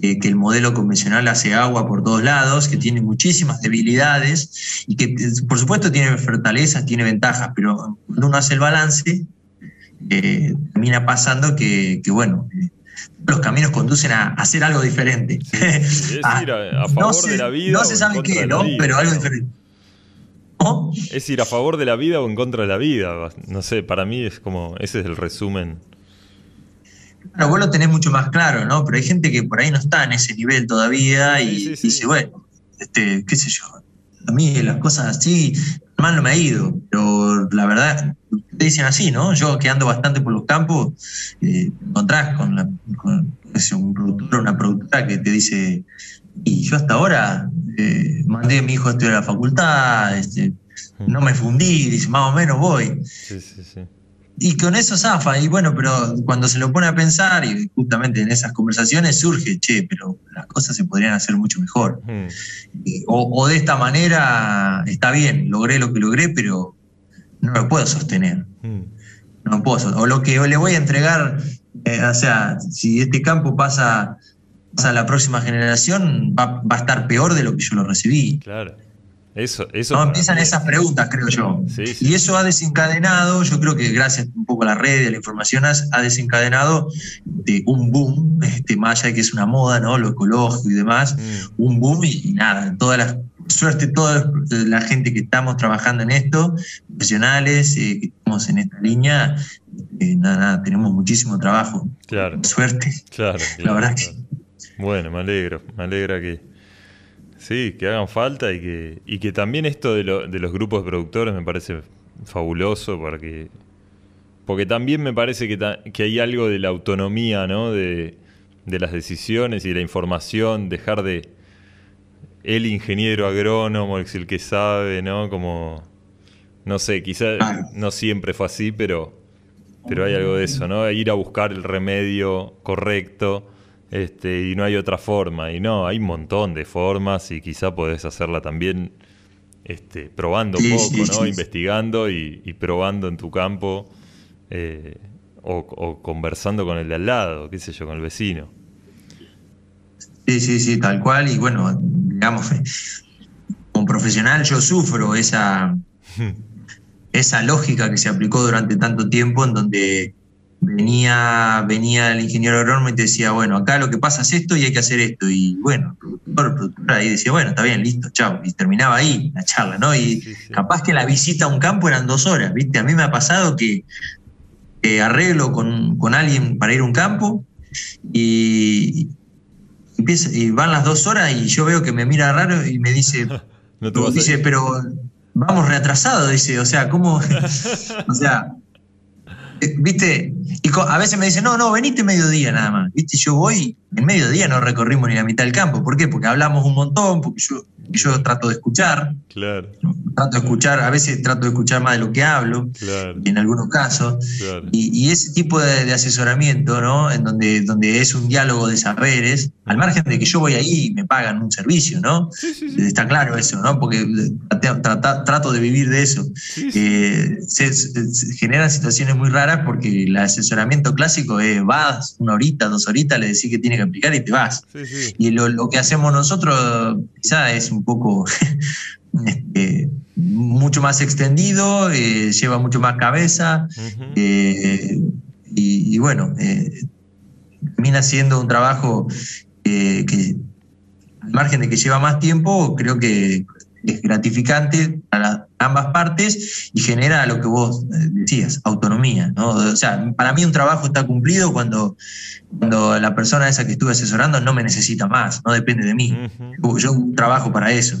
[SPEAKER 10] que- que el modelo convencional hace agua por todos lados, que tiene muchísimas debilidades y que eh, por supuesto tiene fortalezas, tiene ventajas, pero cuando uno hace el balance, eh, termina pasando que, que, bueno, eh, los caminos conducen a, hacer algo diferente.
[SPEAKER 3] Es ir a, a favor
[SPEAKER 10] no se,
[SPEAKER 3] de la vida.
[SPEAKER 10] No se sabe qué, ¿no?
[SPEAKER 3] vida,
[SPEAKER 10] Pero algo
[SPEAKER 3] ¿no?
[SPEAKER 10] diferente.
[SPEAKER 3] Es ir a favor de la vida o en contra de la vida. No sé, para mí es como, ese es el resumen.
[SPEAKER 10] Claro, vos lo tenés mucho más claro, ¿no? Pero hay gente que por ahí no está en ese nivel todavía y dice, bueno, este, qué sé yo, a mí las cosas así, mal no me ha ido, pero la verdad, te dicen así, ¿no? Yo que ando bastante por los campos, eh, te encontrás con, la, con un productor, una productora que te dice, y yo hasta ahora eh, mandé a mi hijo a estudiar a la facultad, este, no me fundí, dice, más o menos voy.
[SPEAKER 3] Sí, sí, sí.
[SPEAKER 10] Y con eso zafa, y bueno, pero cuando se lo pone a pensar, y justamente en esas conversaciones surge, che, pero las cosas se podrían hacer mucho mejor.
[SPEAKER 3] Hmm.
[SPEAKER 10] Eh, O, o de esta manera, está bien, logré lo que logré, pero no lo puedo sostener.
[SPEAKER 3] Hmm.
[SPEAKER 10] No lo puedo sostener. O lo que le voy a entregar, eh, o sea, si este campo pasa, pasa a la próxima generación, va, va a estar peor de lo que yo lo recibí.
[SPEAKER 3] Claro. Eso, eso.
[SPEAKER 10] No, empiezan
[SPEAKER 3] mí
[SPEAKER 10] esas preguntas, creo yo.
[SPEAKER 3] Sí, sí.
[SPEAKER 10] Y eso ha desencadenado, yo creo que gracias un poco a la red y a la información, ha desencadenado de un boom, este, más allá de que es una moda, ¿no? Lo ecológico y demás,
[SPEAKER 3] Mm.
[SPEAKER 10] un boom y, y nada, toda la suerte, toda la gente que estamos trabajando en esto, profesionales, eh, que estamos en esta línea, eh, nada, nada, tenemos muchísimo trabajo.
[SPEAKER 3] Claro.
[SPEAKER 10] Suerte.
[SPEAKER 3] Claro,
[SPEAKER 10] La verdad
[SPEAKER 3] claro. Bueno, me alegro, me alegra que sí, que hagan falta y que, y que también esto de, lo- de los grupos de productores me parece fabuloso porque, porque también me parece que, que hay algo de la autonomía, ¿no? De, de las decisiones y de la información, dejar de el ingeniero agrónomo, es el que sabe, ¿no? Como, no sé, quizás no siempre fue así, pero, pero hay algo de eso, ¿no? Ir a buscar el remedio correcto este, y no hay otra forma. Y no, hay un montón de formas y quizá podés hacerla también este, probando
[SPEAKER 10] Sí,
[SPEAKER 3] poco, ¿no? Investigando y, y probando en tu campo eh, o, o conversando con el de al lado, qué sé yo, con el vecino.
[SPEAKER 10] Sí, sí, sí, tal cual. Y bueno, digamos, como profesional yo sufro esa, esa lógica que se aplicó durante tanto tiempo en donde venía, venía el ingeniero agrónomo y te decía, bueno, acá lo que pasa es esto y hay que hacer esto. Y bueno, el productor, el productor ahí decía, bueno, está bien, listo, chao. Y terminaba ahí la charla, ¿no? Y capaz que la visita a un campo eran dos horas, ¿viste? A mí me ha pasado que arreglo con, con alguien para ir a un campo y, empieza, y van las dos horas y yo veo que me mira raro y me dice,
[SPEAKER 3] No te vas
[SPEAKER 10] dice, pero vamos retrasados, dice, o sea, ¿cómo? o sea, eh, viste, y a veces me dice, no, no, venite mediodía nada más, viste, yo voy, en mediodía no recorrimos ni la mitad del campo, ¿por qué? Porque hablamos un montón, porque yo, yo trato de escuchar,
[SPEAKER 3] Claro,
[SPEAKER 10] trato de escuchar, a veces trato de escuchar más de lo que hablo,
[SPEAKER 3] claro,
[SPEAKER 10] en algunos casos,
[SPEAKER 3] claro.
[SPEAKER 10] y, y ese tipo de, de asesoramiento, ¿no? En donde, donde es un diálogo de saberes, al margen de que yo voy ahí y me pagan un servicio, ¿no? Está claro eso, ¿no? Porque trate- trata- trato de vivir de eso. Eh, se, se- se generan situaciones muy raras porque el asesoramiento clásico es vas una horita, dos horitas, le decís que tiene que aplicar y te vas.
[SPEAKER 3] Sí, sí.
[SPEAKER 10] Y lo, lo que hacemos nosotros quizá es un poco este, mucho más extendido, eh, lleva mucho más cabeza eh, y, y bueno, eh, termina siendo un trabajo que al margen de que lleva más tiempo, creo que es gratificante para ambas partes y genera lo que vos eh, decías, autonomía. ¿no? O sea, para mí un trabajo está cumplido cuando, cuando la persona esa que estuve asesorando no me necesita más, no depende de mí. Yo- Yo trabajo para eso.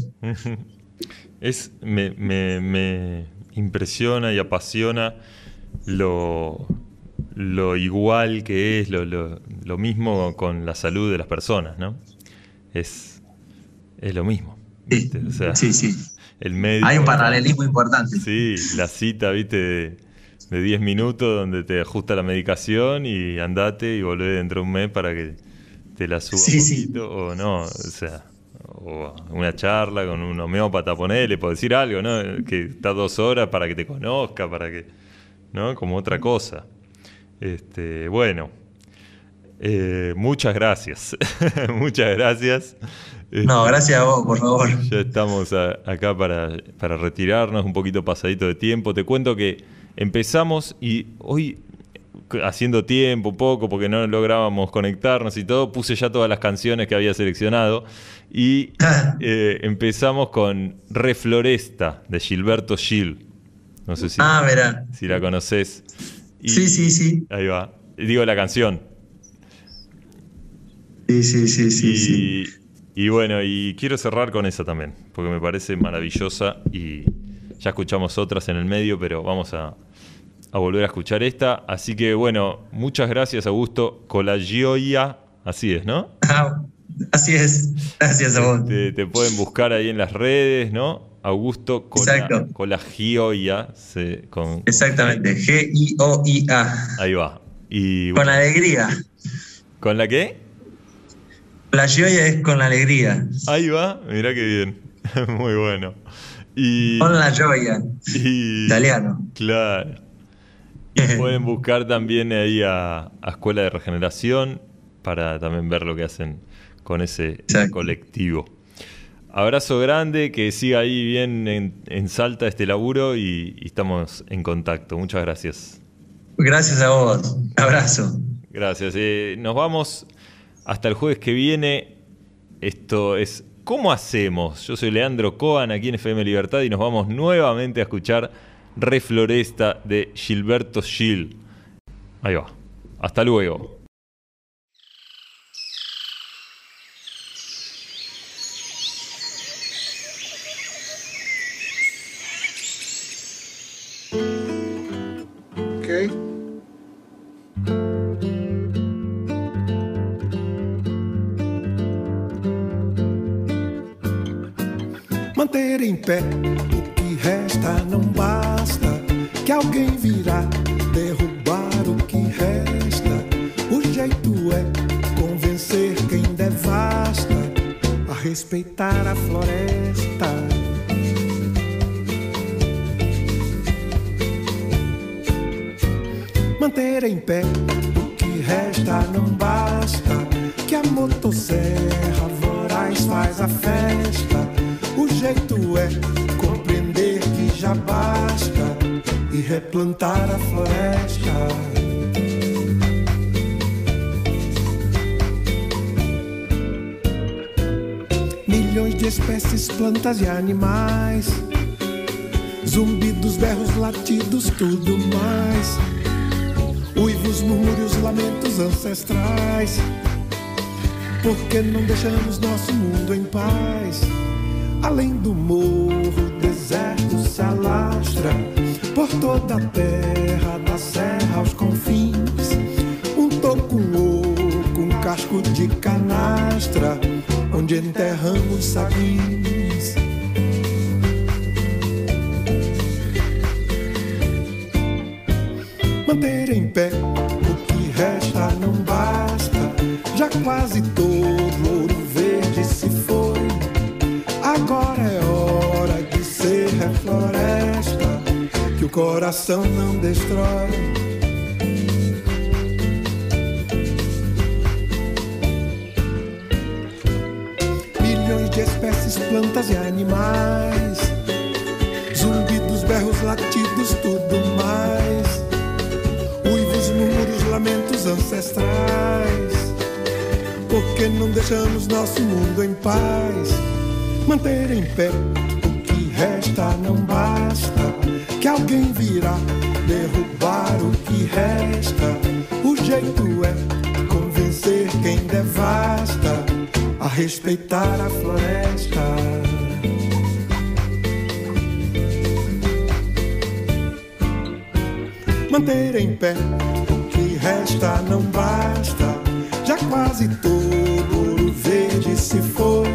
[SPEAKER 3] Es, me, me- me impresiona y apasiona lo, lo igual que es, lo, lo- lo mismo con la salud de las personas, ¿no? Es, es lo mismo. Sea,
[SPEAKER 10] Sí, sí.
[SPEAKER 3] El médico,
[SPEAKER 10] Hay un paralelismo importante.
[SPEAKER 3] Sí, la cita, viste, de, de 10 minutos donde te ajusta la medicación y andate y volvé dentro de un mes para que te la suba
[SPEAKER 10] Sí,
[SPEAKER 3] un
[SPEAKER 10] sí.
[SPEAKER 3] poquito. O no, o sea, o una charla con un homeópata, ponele, por decir algo, ¿no? Que está dos horas para que te conozca, para que. ¿No? Como otra cosa. Este, bueno. eh, muchas gracias. muchas gracias.
[SPEAKER 10] No,
[SPEAKER 3] Este,
[SPEAKER 10] gracias a vos, por favor.
[SPEAKER 3] ya estamos a- acá para, para retirarnos, un poquito pasadito de tiempo. Te cuento que empezamos y hoy haciendo tiempo un poco porque no lográbamos conectarnos y todo, puse ya todas las canciones que había seleccionado y eh, empezamos con Refloresta de Gilberto Gil. No sé si,
[SPEAKER 10] Ah, verá.
[SPEAKER 3] si la conoces. Y-
[SPEAKER 10] Sí, sí, sí.
[SPEAKER 3] Ahí va. Digo la canción.
[SPEAKER 10] Sí, sí, sí, sí,
[SPEAKER 3] y,
[SPEAKER 10] sí.
[SPEAKER 3] Y bueno, y quiero cerrar con esa también, porque me parece maravillosa y ya escuchamos otras en el medio, pero vamos a, a volver a escuchar esta. Así que bueno, muchas gracias Augusto. Con la Gioia, así es, ¿no?
[SPEAKER 10] Ah, así es. Gracias a vos.
[SPEAKER 3] Te, te pueden buscar ahí en las redes, ¿no? Augusto con
[SPEAKER 10] Exacto.
[SPEAKER 3] la, con la Gioia. se- con,
[SPEAKER 10] Exactamente. G-I-O-I-A.
[SPEAKER 3] ahí va. Y,
[SPEAKER 10] Con
[SPEAKER 3] bueno,
[SPEAKER 10] alegría.
[SPEAKER 3] ¿Con la qué?
[SPEAKER 10] La gioia es con la alegría.
[SPEAKER 3] Ahí va, mirá qué bien. Muy bueno. Y,
[SPEAKER 10] Con la gioia.
[SPEAKER 3] y-
[SPEAKER 10] Italiano.
[SPEAKER 3] Claro. Y pueden buscar también ahí a, a Escuela de Regeneración para también ver lo que hacen con ese colectivo. Abrazo grande, que siga ahí bien en, en Salta este laburo y, y estamos en contacto. Muchas gracias.
[SPEAKER 10] Gracias a vos. Abrazo.
[SPEAKER 3] Gracias. Eh, nos vamos hasta el jueves que viene. Esto es ¿Cómo hacemos? Yo soy Leandro Coan aquí en FM Libertad y nos vamos nuevamente a escuchar Refloresta de Gilberto Gil. Ahí va. Hasta luego.
[SPEAKER 1] Manter Milhões de espécies, plantas e animais. Zumbidos, berros, latidos, tudo mais. Uivos, murmúrios, lamentos ancestrais. Por que não deixamos nosso mundo em paz? Além do morro, deserto se alastra por toda a terra, da serra aos confins. Um toco, oco, um casco de canastra, onde enterramos sabins. Manter em pé o que resta não basta. Já quase todo coração não destrói. Milhões de espécies, plantas e animais. Zumbidos, berros, latidos, tudo mais. Uivos, murmúrios, lamentos ancestrais. Por que não deixamos nosso mundo em paz? Manter em pé o que resta não basta. Alguém virá derrubar o que resta. O jeito é convencer quem devasta a respeitar a floresta. Manter em pé o que resta não basta. Já quase todo ouro verde se foi.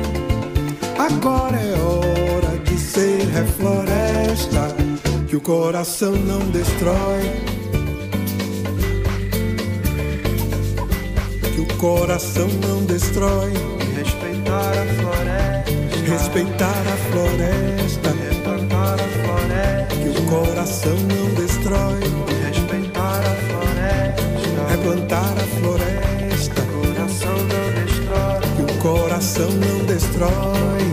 [SPEAKER 1] Agora é hora de ser refloresta, que o coração não destrói. Que o coração não destrói.
[SPEAKER 2] Respeitar a floresta.
[SPEAKER 1] Respeitar a floresta.
[SPEAKER 2] A floresta.
[SPEAKER 1] Que o coração não destrói.
[SPEAKER 2] Respeitar a floresta.
[SPEAKER 1] Replantar a floresta.
[SPEAKER 2] Coração não destrói.
[SPEAKER 1] Que o coração não destrói.